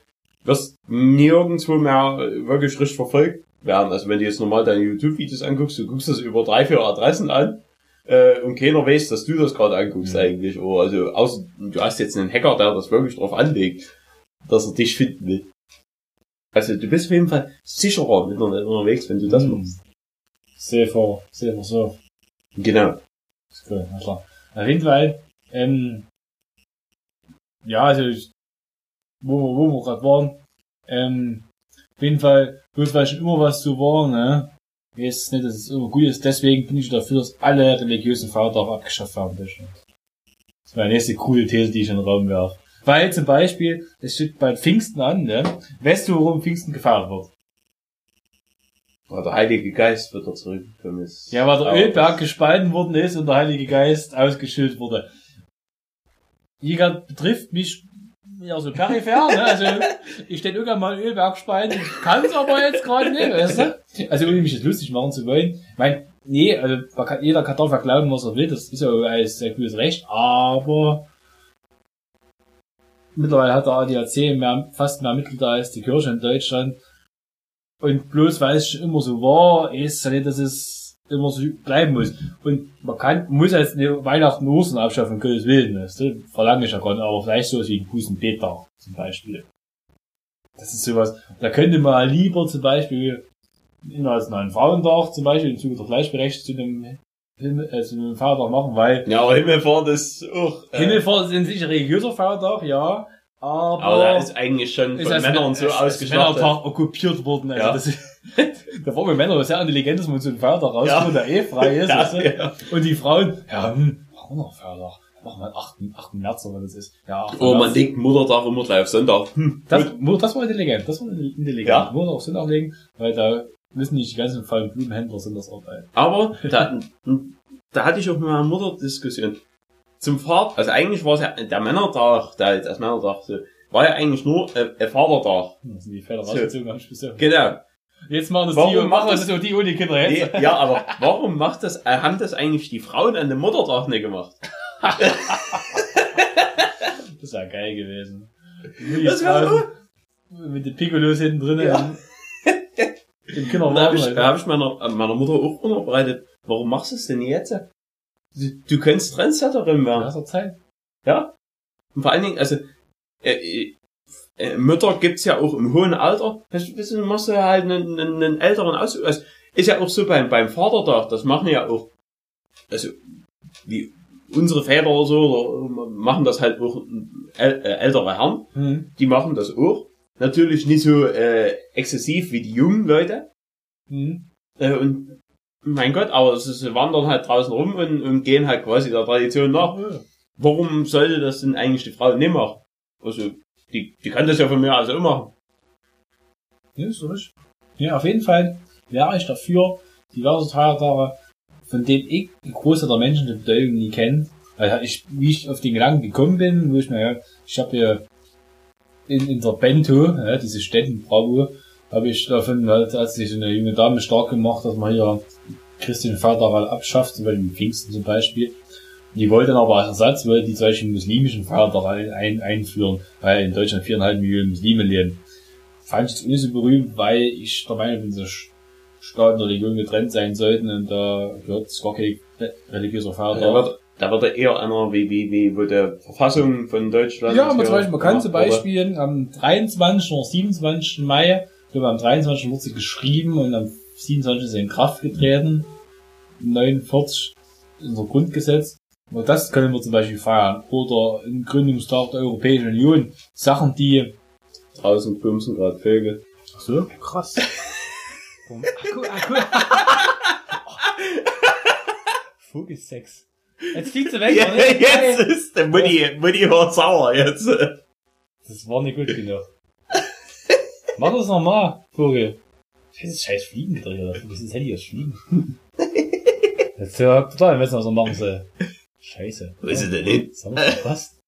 wirst nirgendwo mehr wirklich richtig verfolgt werden. Also wenn du jetzt normal deine YouTube-Videos anguckst, du guckst das über drei, vier Adressen an äh, und keiner weiß, dass du das gerade anguckst Mhm. eigentlich. Oder also außer du hast jetzt einen Hacker, der das wirklich drauf anlegt, dass er dich finden will. Also du bist auf jeden Fall sicherer im Internet unterwegs, wenn du das Mhm. machst. Safer, safer, so. Genau. Ist cool, na klar. Auf jeden Fall, ähm, ja, also, wo wir, wo wir gerade waren, ähm, auf jeden Fall, bloß weil schon immer was so war, ne, ist nicht, dass es immer gut ist, deswegen bin ich dafür, dass alle religiösen Feiertage abgeschafft werden Deutschland. Das ist meine nächste coole These, die ich in den Raum werfe. Weil zum Beispiel, es steht bei Pfingsten an, ne, weißt du, warum Pfingsten gefeiert wird? Aber der Heilige Geist wird da zurückgekommen. Ist Ja, weil der Aber Ölberg gespalten worden ist und der Heilige Geist ausgeschüttet wurde. Jäger betrifft mich ja so peripher, ne? Also ich stehe irgendwann mal Ölberg spalten, kann es aber jetzt gerade nicht, weißt du? Also ohne mich jetzt lustig machen zu wollen. Ich mein, nee, also jeder kann ja glauben, was er will, das ist ja alles sehr gutes Recht, aber mittlerweile hat der ADAC mehr, fast mehr Mitglieder als die Kirche in Deutschland. Und bloß weil es schon immer so war, ist ja nicht, dass es immer so bleiben muss. Und man kann, muss eine Weihnachten Ostern abschaffen, um Gottes Willen, weißt du? Verlange ich ja gar nicht, aber vielleicht sowas wie ein Bußenbettag zum Beispiel. Das ist sowas, da könnte man lieber zum Beispiel internationalen Frauentag zum Beispiel im Zuge der Gleichberechtigung zu einem, Himmel- äh, zu einem Feiertag machen, weil Ja, aber Himmelfahrt ist auch. Äh, Himmelfahrt ist in sich religiöser Feiertag, ja, aber, aber da ist eigentlich schon ist von Männern Mä- so ausgestattet. Männertag okkupiert worden. Also Ja. das ist, da waren wir Männer sehr intelligent, dass man so einen Feiertag rauskommt, der eh frei ist. Ja, ja. Und die Frauen, ja, hm, machen wir noch Feiertag. Machen wir 8. 8. März oder das ist. Ja, 8. Oh, man März. legt Muttertag immer gleich auf Sonntag. Hm, Das, das war intelligent, das war intelligent. Ja. Muss auf Sonntag legen, weil da müssen nicht die ganzen fallen Blumenhändler sind das arbeiten. Aber da, da hatte ich auch mit meiner Mutter Diskussion. Zum Vater, also eigentlich war es ja der Männertag, der das Männertag so, war ja eigentlich nur äh, ein Vatertag. Da sind die Väter So. gesagt. Genau. Jetzt machen das Warum die, macht machen das- das so die ohne Kinder jetzt. Nee, ja, aber warum macht das, äh, haben das eigentlich die Frauen an dem Muttertag nicht gemacht? Das wäre geil gewesen. Das wär Mit den Piccolos hinten drin. Ja. Im, Und da habe ich, Kinderwagen. da hab ich meiner, meiner Mutter auch unterbreitet, warum machst du es denn jetzt? Du, du könntest Trendsetterin werden. Ja, Zeit. Ja. Und vor allen Dingen, also, äh, äh, äh, Mütter gibt's ja auch im hohen Alter. Weißt du, du, machst ja halt einen, einen, einen älteren Aus. Also, ist ja auch so beim, beim Vatertag, das machen ja auch, also, wie unsere Väter oder so, oder machen das halt auch äl äh, ältere Herren. Hm. Die machen das auch. Natürlich nicht so äh, exzessiv wie die jungen Leute. Hm. Äh, und mein Gott, aber ist, sie wandern halt draußen rum und, und gehen halt quasi der Tradition nach. Warum sollte das denn eigentlich die Frau nicht machen? Also, die, die kann das ja von mir aus auch machen. Ja, ist richtig. Ja, auf jeden Fall wäre ich dafür, diverse Feiertage, von denen ich die Großteil der Menschen die Bedeutung nie kennt. Also ich, wie ich auf den Gedanken gekommen bin, wo ich mir, ja, ich habe hier in, in der Bento, ja, diese Städten Bravo, habe ich davon halt, als sich eine junge Dame stark gemacht, dass man hier christlichen Feiertag abschafft, zum Beispiel Pfingsten zum Beispiel. Die wollten aber als Ersatz, wollte die solchen muslimischen Feiertage ein, einführen, weil in Deutschland viereinhalb Millionen Muslime leben. Fand ich das nicht so berühmt, weil ich der Meinung bin, dass Staat und Religion getrennt sein sollten und da gehört es gar kein religiöser Feiertag. Da wird, da wird er eher einer wie, wie, wie, wo der Verfassung von Deutschland. Ja, aber zum Beispiel, man kann zum Beispiel am 23. oder 27. Mai, ich glaube am 23. wurde sie geschrieben und am 27. ist sie in Kraft getreten. 49 unser Grundgesetz. Und das können wir zum Beispiel feiern. Oder im Gründungstag der Europäischen Union. Sachen, die... Draußen bumsen gerade Vögel. Ach so, krass. Akku, Akku. Vogelsex. Jetzt fliegt sie weg, Ja, jetzt ist der Mutti, Mutti war sauer jetzt. Das war nicht gut genug. Mach das nochmal, Vogel. Scheiß, scheiß Fliegendreher. Wie ist das Handy aus Fliegen? Jetzt ja total wissen, was er machen soll. Scheiße. Wo ist sie denn hin? Das haben wir verpasst.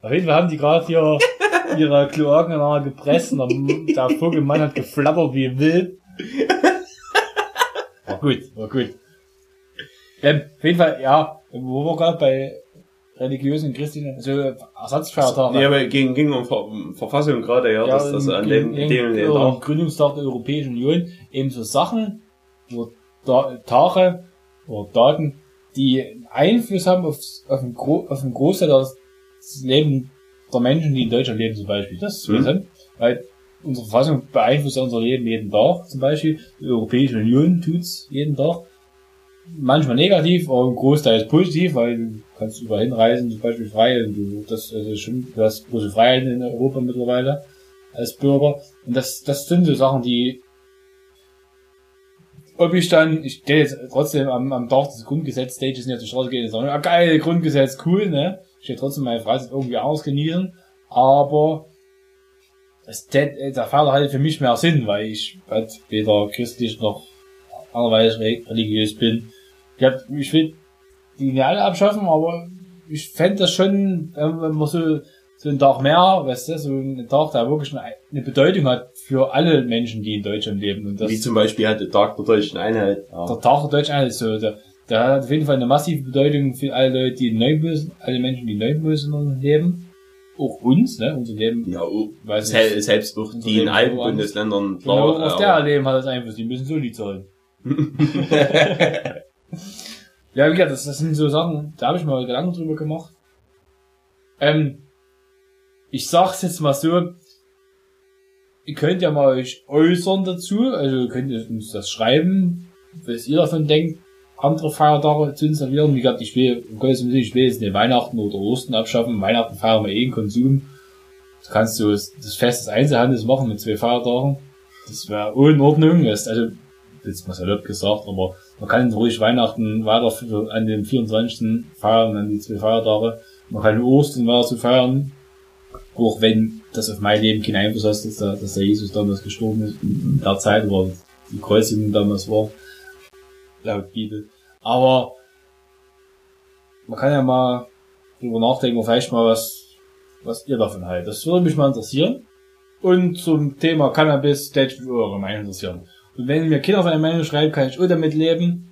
Auf jeden Fall haben die gerade hier ihre Kloaken ineinander gepresst und der Vogelmann hat geflattert wie wild. War gut, war gut. Ähm, auf jeden Fall, ja, wo wir gerade bei religiösen Christen, also Ersatzfeiertage. Ja, aber ging, ging um Ver Verfassung gerade, ja, dass das an dem, dem, dem. Gründungstag der Europäischen Union eben so Sachen, oder da, Tage oder Daten, die Einfluss haben auf, auf, einen, Gro auf einen Großteil des Leben der Menschen, die in Deutschland leben zum Beispiel. Das ist Mhm. weil unsere Verfassung beeinflusst ja unser Leben jeden Tag zum Beispiel. Die Europäische Union tut's jeden Tag. Manchmal negativ, aber im Großteil ist positiv, weil kannst überall hinreisen, zum Beispiel frei, und du, das, also schon, du hast große Freiheiten in Europa mittlerweile als Bürger. Und das, das sind so Sachen, die, ob ich dann, ich stehe jetzt trotzdem am, am Tag des Grundgesetz-Stages nicht auf die Straße gehen und sagen, ja geil, Grundgesetz, cool, ne? Ich will trotzdem meine Freizeit irgendwie anders genießen, aber das, der, Fall halt für mich mehr Sinn, weil ich halt weder christlich noch anderweitig re- religiös bin. Ich, hab, ich will die nicht alle abschaffen, aber ich fände das schon, äh, wenn man so, so einen Tag mehr, weißt du, so einen Tag, der wirklich eine, eine Bedeutung hat für alle Menschen, die in Deutschland leben. Und das, Wie zum Beispiel hat der Tag der deutschen Einheit. Ja. der Tag der Deutschen Einheit ist so, der, der hat auf jeden Fall eine massive Bedeutung für alle Leute, die in Neubösen, alle Menschen, die in Neubösen leben. Auch uns, ne, unser Leben. Ja, Weiß sel- nicht. selbst auch die in allen Bundesländern. Genau, klar, auf der Leben hat das Einfluss, die müssen so die zahlen. Ja, wie gesagt, das, das sind so Sachen, da habe ich mal Gedanken drüber gemacht. Ähm, ich sag's jetzt mal so, ihr könnt ja mal euch äußern dazu, also könnt ihr uns das schreiben, was ihr davon denkt, andere Feiertage zu installieren. Wie gesagt, ich will, um Gottes Willen, ich will jetzt nicht Weihnachten oder Ostern abschaffen. Weihnachten feiern wir eh in Konsum. Du kannst du das, Fest des Einzelhandels machen mit zwei Feiertagen. Das wäre in Ordnung. Das, also, jetzt mal salopp gesagt, aber man kann ruhig Weihnachten weiter an dem 24. feiern, an die zwei Feiertage. Man kann Ostern weiter zu feiern. Auch wenn das auf mein Leben keinen Einfluss hat, dass der, dass der Jesus damals gestorben ist, in der Zeit, wo die Kreuzigung damals war. Laut Bibel. Aber, man kann ja mal drüber nachdenken, vielleicht mal was, was ihr davon haltet. Das würde mich mal interessieren. Und zum Thema Cannabis, das würde eure Meinung interessieren. Und wenn mir Kinder seine Meinung schreibt, kann ich auch damit leben.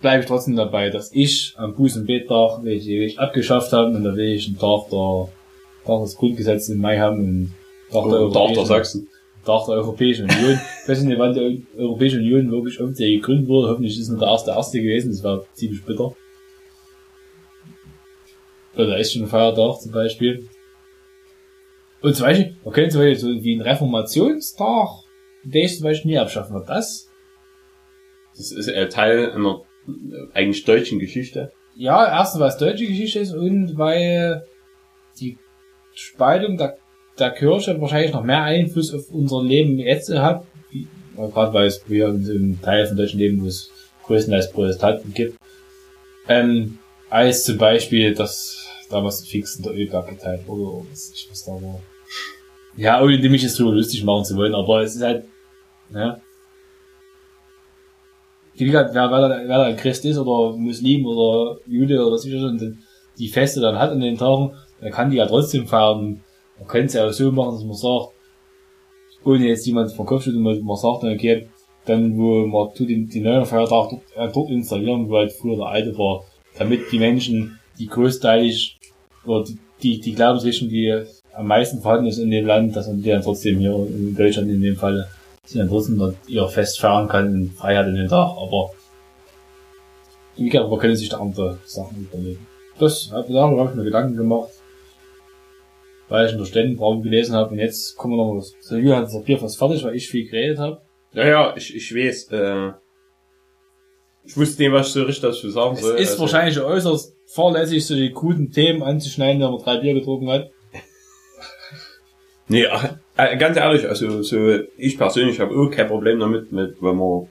Bleibe ich trotzdem dabei, dass ich am Buß- und Bettag, welche ich abgeschafft habe, und da will ich einen Tag der, Tag des Grundgesetzes im Mai haben und Tag der, Oh, Tag der Europäischen- Sachsen. Tag der Europäischen Union. Ich weiß nicht, wann die Europäische Union wirklich offiziell gegründet wurde. Hoffentlich ist es nur der erste erste gewesen. Das war ziemlich bitter. Oder ist schon ein Feiertag zum Beispiel. Und zum Beispiel, man könnte zum Beispiel so wie ein Reformationstag, den ich zum Beispiel nie abschaffen wird. Das? Das ist äh, Teil einer äh, eigentlich deutschen Geschichte. Ja, erstens, weil es deutsche Geschichte ist und weil die Spaltung der, der Kirche wahrscheinlich noch mehr Einfluss auf unser Leben jetzt hat. Gerade weil es wir in einem Teil von deutschen Leben, wo es größtenteils Protestanten gibt. Ähm, als zum Beispiel das damals fix in der Ölberg geteilt wurde, oder was, ich was da war. Ja, ohne mich jetzt drüber lustig machen zu wollen, aber es ist halt, ne, wie gesagt, wer, wer, da- wer da ein Christ ist oder Muslim oder Jude oder was ich schon, die Feste dann hat an den Tagen, dann kann die ja trotzdem feiern. Man könnte es ja auch so machen, dass man sagt, ohne jetzt jemand vom Kopf schütteln, man man sagt dann, okay, dann wo man tut den, die neuen Feiertag dort, dort installieren, wo halt früher der alte war, damit die Menschen, die größteilig, oder die, die, die Glaubensrichtung, die am meisten vorhanden ist in dem Land, dass man die dann trotzdem hier in Deutschland in dem Fall, sie dann trotzdem dort ihr Fest feiern kann in Freiheit in den Tag, aber wie gesagt, man könnte sich da andere Sachen überlegen. Das, darüber habe ich mir Gedanken gemacht weil ich in der Ständenbraum gelesen habe und jetzt kommen wir noch was. So, Julian hat das Bier fast fertig, weil ich viel geredet habe. Ja, ja, ich, ich weiß, äh, ich wusste nicht, was ich so richtig dazu sagen Es soll. ist also, wahrscheinlich äußerst fahrlässig, so die guten Themen anzuschneiden, wenn man drei Bier getrunken hat. Nee, äh, ganz ehrlich, also, so, ich persönlich habe auch kein Problem damit, mit, wenn man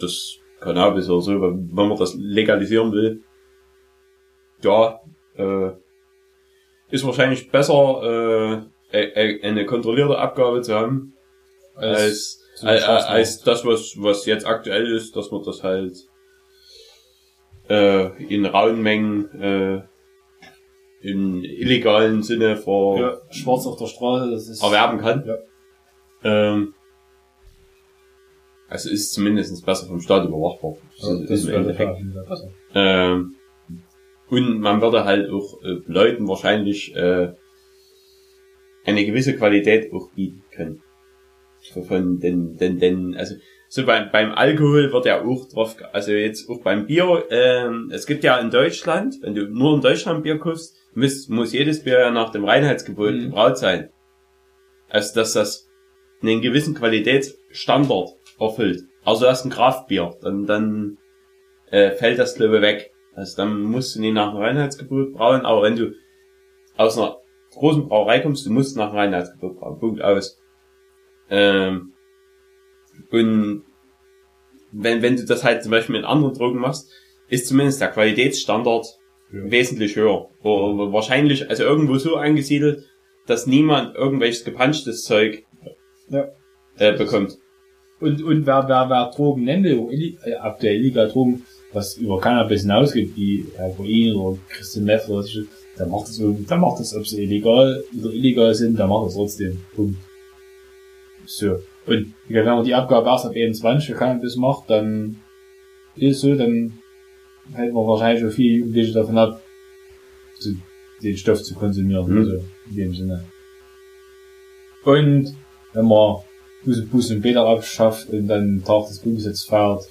das Cannabis oder so, wenn wenn man das legalisieren will. Ja, äh, ist wahrscheinlich besser, äh, äh, äh, eine kontrollierte Abgabe zu haben, als, als, Spaß macht. als das, was, was jetzt aktuell ist, dass man das halt äh, in rauen Mengen äh, im illegalen Sinne vor ja, schwarz auf der Straße, das ist. erwerben kann. Ja. Ähm, also ist zumindest besser vom Staat überwachbar. Ja, ist das im Endeffekt. Ähm, und man würde halt auch äh, Leuten wahrscheinlich äh, eine gewisse Qualität auch bieten können. So von den, den, den, also so beim, beim Alkohol wird ja auch drauf, also jetzt auch beim Bier, ähm, es gibt ja in Deutschland, wenn du nur in Deutschland Bier kaufst, muss, muss jedes Bier ja nach dem Reinheitsgebot Mhm. gebraut sein. Also dass das einen gewissen Qualitätsstandard erfüllt. Also ist ein Kraftbier, dann, dann äh, fällt das ich weg. Also dann musst du nicht nach dem Reinheitsgebot brauen, aber wenn du aus einer großen Brauerei kommst, du musst nach dem Reinheitsgebot brauen. Punkt aus. Ähm, und wenn, wenn du das halt zum Beispiel mit anderen Drogen machst, ist zumindest der Qualitätsstandard Ja. wesentlich höher. Oder wahrscheinlich, also irgendwo so angesiedelt, dass niemand irgendwelches gepanschtes Zeug Ja. äh, bekommt. Und, und wer, wer, wer Drogen nennt, äh, aktuell illegal Drogen, was über Cannabis hinausgeht, wie Heroin oder Crystal Meth oder so, der macht das, irgendwie- der macht das, ob sie illegal oder illegal sind, der macht das trotzdem. Punkt. So. Und wenn man die Abgabe erst ab 21 für Cannabis macht, dann ist es so, dann hält man wahrscheinlich schon viele Jugendliche davon ab, zu, den Stoff zu konsumieren. Mhm. Also in dem Sinne. Und wenn man Bus, Bus und Bäder abschafft und dann Tag des Grundgesetzes feiert.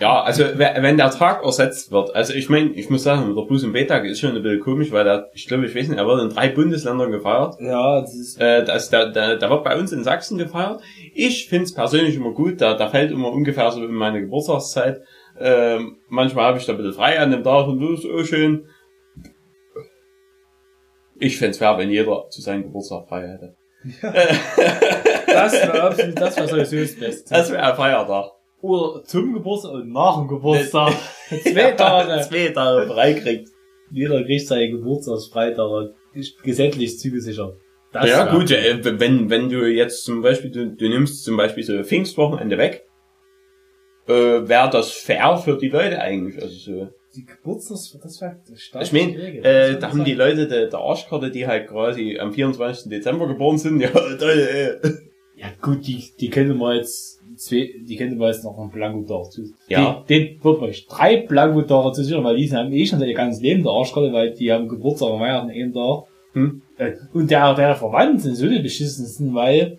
Ja, also we- wenn der Tag ersetzt wird, also ich meine, ich muss sagen, der Bus- und B-Tag ist schon ein bisschen komisch, weil der, ich glaube, ich weiß nicht, er wird in drei Bundesländern gefeiert. Ja, das ist. Äh, das, der, der, der wird bei uns in Sachsen gefeiert. Ich find's persönlich immer gut, da, da fällt immer ungefähr so in meine Geburtstagszeit. Ähm, manchmal habe ich da ein bisschen frei an dem Tag und das ist auch schön. Ich fänd's fair, wenn jeder zu seinem Geburtstag frei hätte. Das wäre absolut, das wäre sowieso das Beste. Das wäre ein Feiertag. Oder zum Geburtstag und nach dem Geburtstag. Zwei Tage. Zwei Tage frei kriegt. Jeder kriegt seinen Geburtstagsfreitag. Gesetzlich zugesichert. Das ja gut, äh, wenn, wenn du jetzt zum Beispiel, du, du nimmst zum Beispiel so Pfingstwochenende weg, äh, wäre das fair für die Leute eigentlich. Also so. Die Geburtstags, das wäre Ich meine, äh, da haben die Leute der, der Arschkarte, die halt quasi am 24. Dezember geboren sind, ja, toll, äh. Ja gut, die, die könnte man jetzt, zwei, die könnte man jetzt noch einen Blanko-Tag zu. Ja. Den, den wird euch drei Blanko-Tage zu sichern, weil die haben eh schon ihr ganzes Leben der Arschkarte, weil die haben Geburtstag und Weihnachten einen Tag. Hm. Äh, Und der, der Verwandten sind so die beschissensten, weil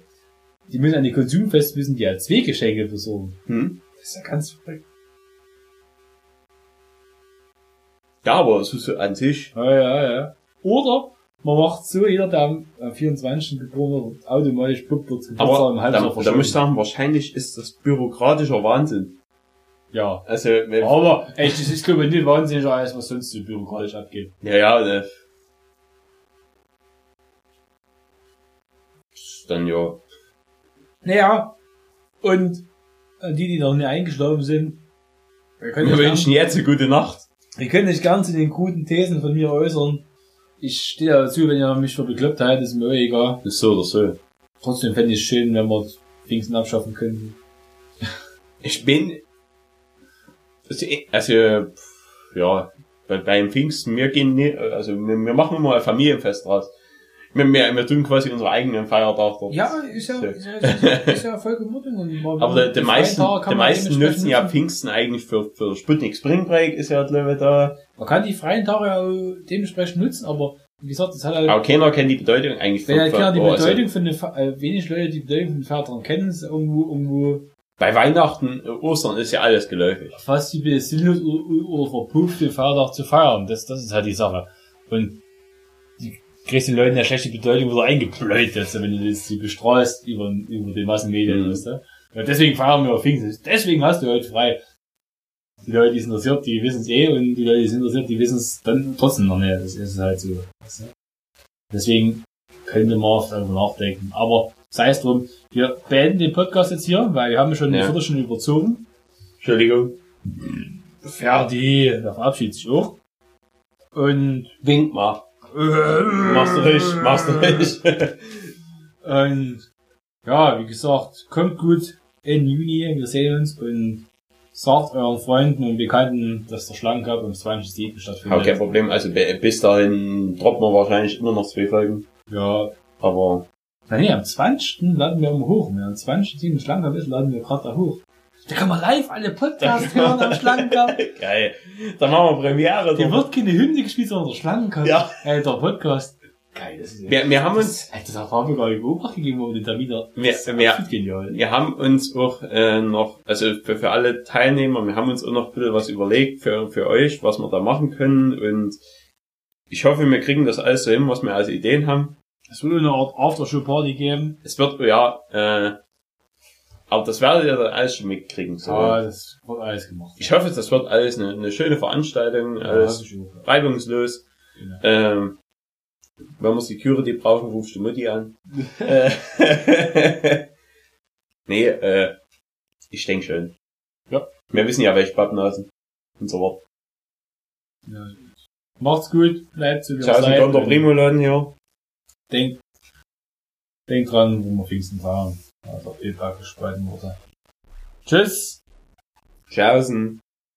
die müssen an die Konsumfest müssen die ja zwei Geschenke besorgen. Hm? Das ist ja ganz verrückt. Ja, aber so, so an sich, Ja, ja, ja. Oder man macht so, jeder, der am am 24. geboren wird, automatisch puppt wird Geburtstag aber im da, Halbjahr da muss ich sagen, wahrscheinlich ist das bürokratischer Wahnsinn. Ja. Also, Aber, echt, das ist, glaube ich, nicht wahnsinniger als was sonst so bürokratisch abgeht. ja, ja, ne. Ist Dann ja. Naja. Und äh, die, die noch nicht eingeschlafen sind, wir können, Wir nicht wünschen jetzt eine gute Nacht. gern, wir können nicht ganz in den guten Thesen von mir äußern. Ich stehe dazu, wenn ihr mich für bekloppt haltet, ist mir auch egal. Ist so oder so. Trotzdem fände ich es schön, wenn wir Pfingsten abschaffen könnten. Ich bin, also, also, ja, Weil beim Pfingsten, wir gehen nie, also wir, wir machen immer ein Familienfest draus. Wir, wir, wir tun quasi unseren eigenen Feiertag dort. Ja, ist ja, ist ja, ist ja, ist ja voll man- Aber die, die freien meisten, die man meisten nutzen ja. Pfingsten eigentlich für, für Sputnik Spring Break ist ja glaube ich da. Man kann die freien Tage auch dementsprechend nutzen, aber wie gesagt, das hat halt, Aber keiner kennt die Bedeutung eigentlich wenn halt keiner die Bedeutung von den, äh, wenig Leute die Bedeutung von den Feiertagen kennen, ist irgendwo, irgendwo Bei Weihnachten, äh, Ostern ist ja alles geläufig. fast wie sinnlos oder, oder verpufft, den Feiertag zu feiern. Das, das ist halt die Sache. Und die kriegst den Leuten ja schlechte Bedeutung wieder eingepläut, jetzt, wenn du das sie bestrahlst über, über die Massenmedien, Mhm. weißt du? Und deswegen feiern wir auf Pfingsten. Deswegen hast du heute frei. Die Leute, die es interessiert, die wissen es eh, und die Leute, die es interessiert, die wissen es dann trotzdem noch nicht. Das ist halt so. Weißt du? Deswegen könnte man darüber nachdenken. Aber sei es drum, wir beenden den Podcast jetzt hier, weil wir haben schon eine Ja. Viertelstunde überzogen. Entschuldigung. Ferdi, der verabschiedet sich auch. Und, Wink mal. Machst du richtig, machst du richtig. und, ja, wie gesagt, kommt gut in Juni, wir sehen uns und sagt euren Freunden und Bekannten, dass der Schlangencup am 20.07. stattfindet. Hab kein Problem. Also bi- bis dahin droppen wir wahrscheinlich immer noch zwei Folgen. Ja, Aber na nee, am 20. laden wir immer hoch. Wenn am 20. Schlangencup ist, laden wir gerade da hoch. Da kann man live alle Podcasts hören am Schlangencup. geil. Dann machen wir Premiere. Hier wird keine Hymne gespielt, sondern der Schlangencup. Ja. Äh, der Podcast. Geil, das ist. Wir, wir haben uns, Das, das haben wir gar nicht beobachtet gegeben, wo da. wir, ist wir, absolut genial. wir haben uns auch äh, noch, also für, für alle Teilnehmer, wir haben uns auch noch ein bisschen was überlegt für, für euch, was wir da machen können und ich hoffe, wir kriegen das alles so hin, was wir als Ideen haben. Es wird eine Art Aftershow-Party geben. Es wird, ja, äh, aber das werdet ihr dann alles schon mitkriegen. So. Ja, das wird alles gemacht. Ich hoffe, das wird alles eine, eine schöne Veranstaltung, Ja, alles reibungslos. Genau. Ähm, wenn wir Security brauchen, rufst du Mutti an. Nee, äh, ich denke schon. Ja. Wir wissen ja, welche Pappnasen und so fort. Ja. Macht's gut, bleibt wie ihr Ciao, sind der und Primo-Laden hier. Denkt, denkt dran, wo wir Pfingsten fahren. Also, eh gespalten wurde. Tschüss! Tschaußen.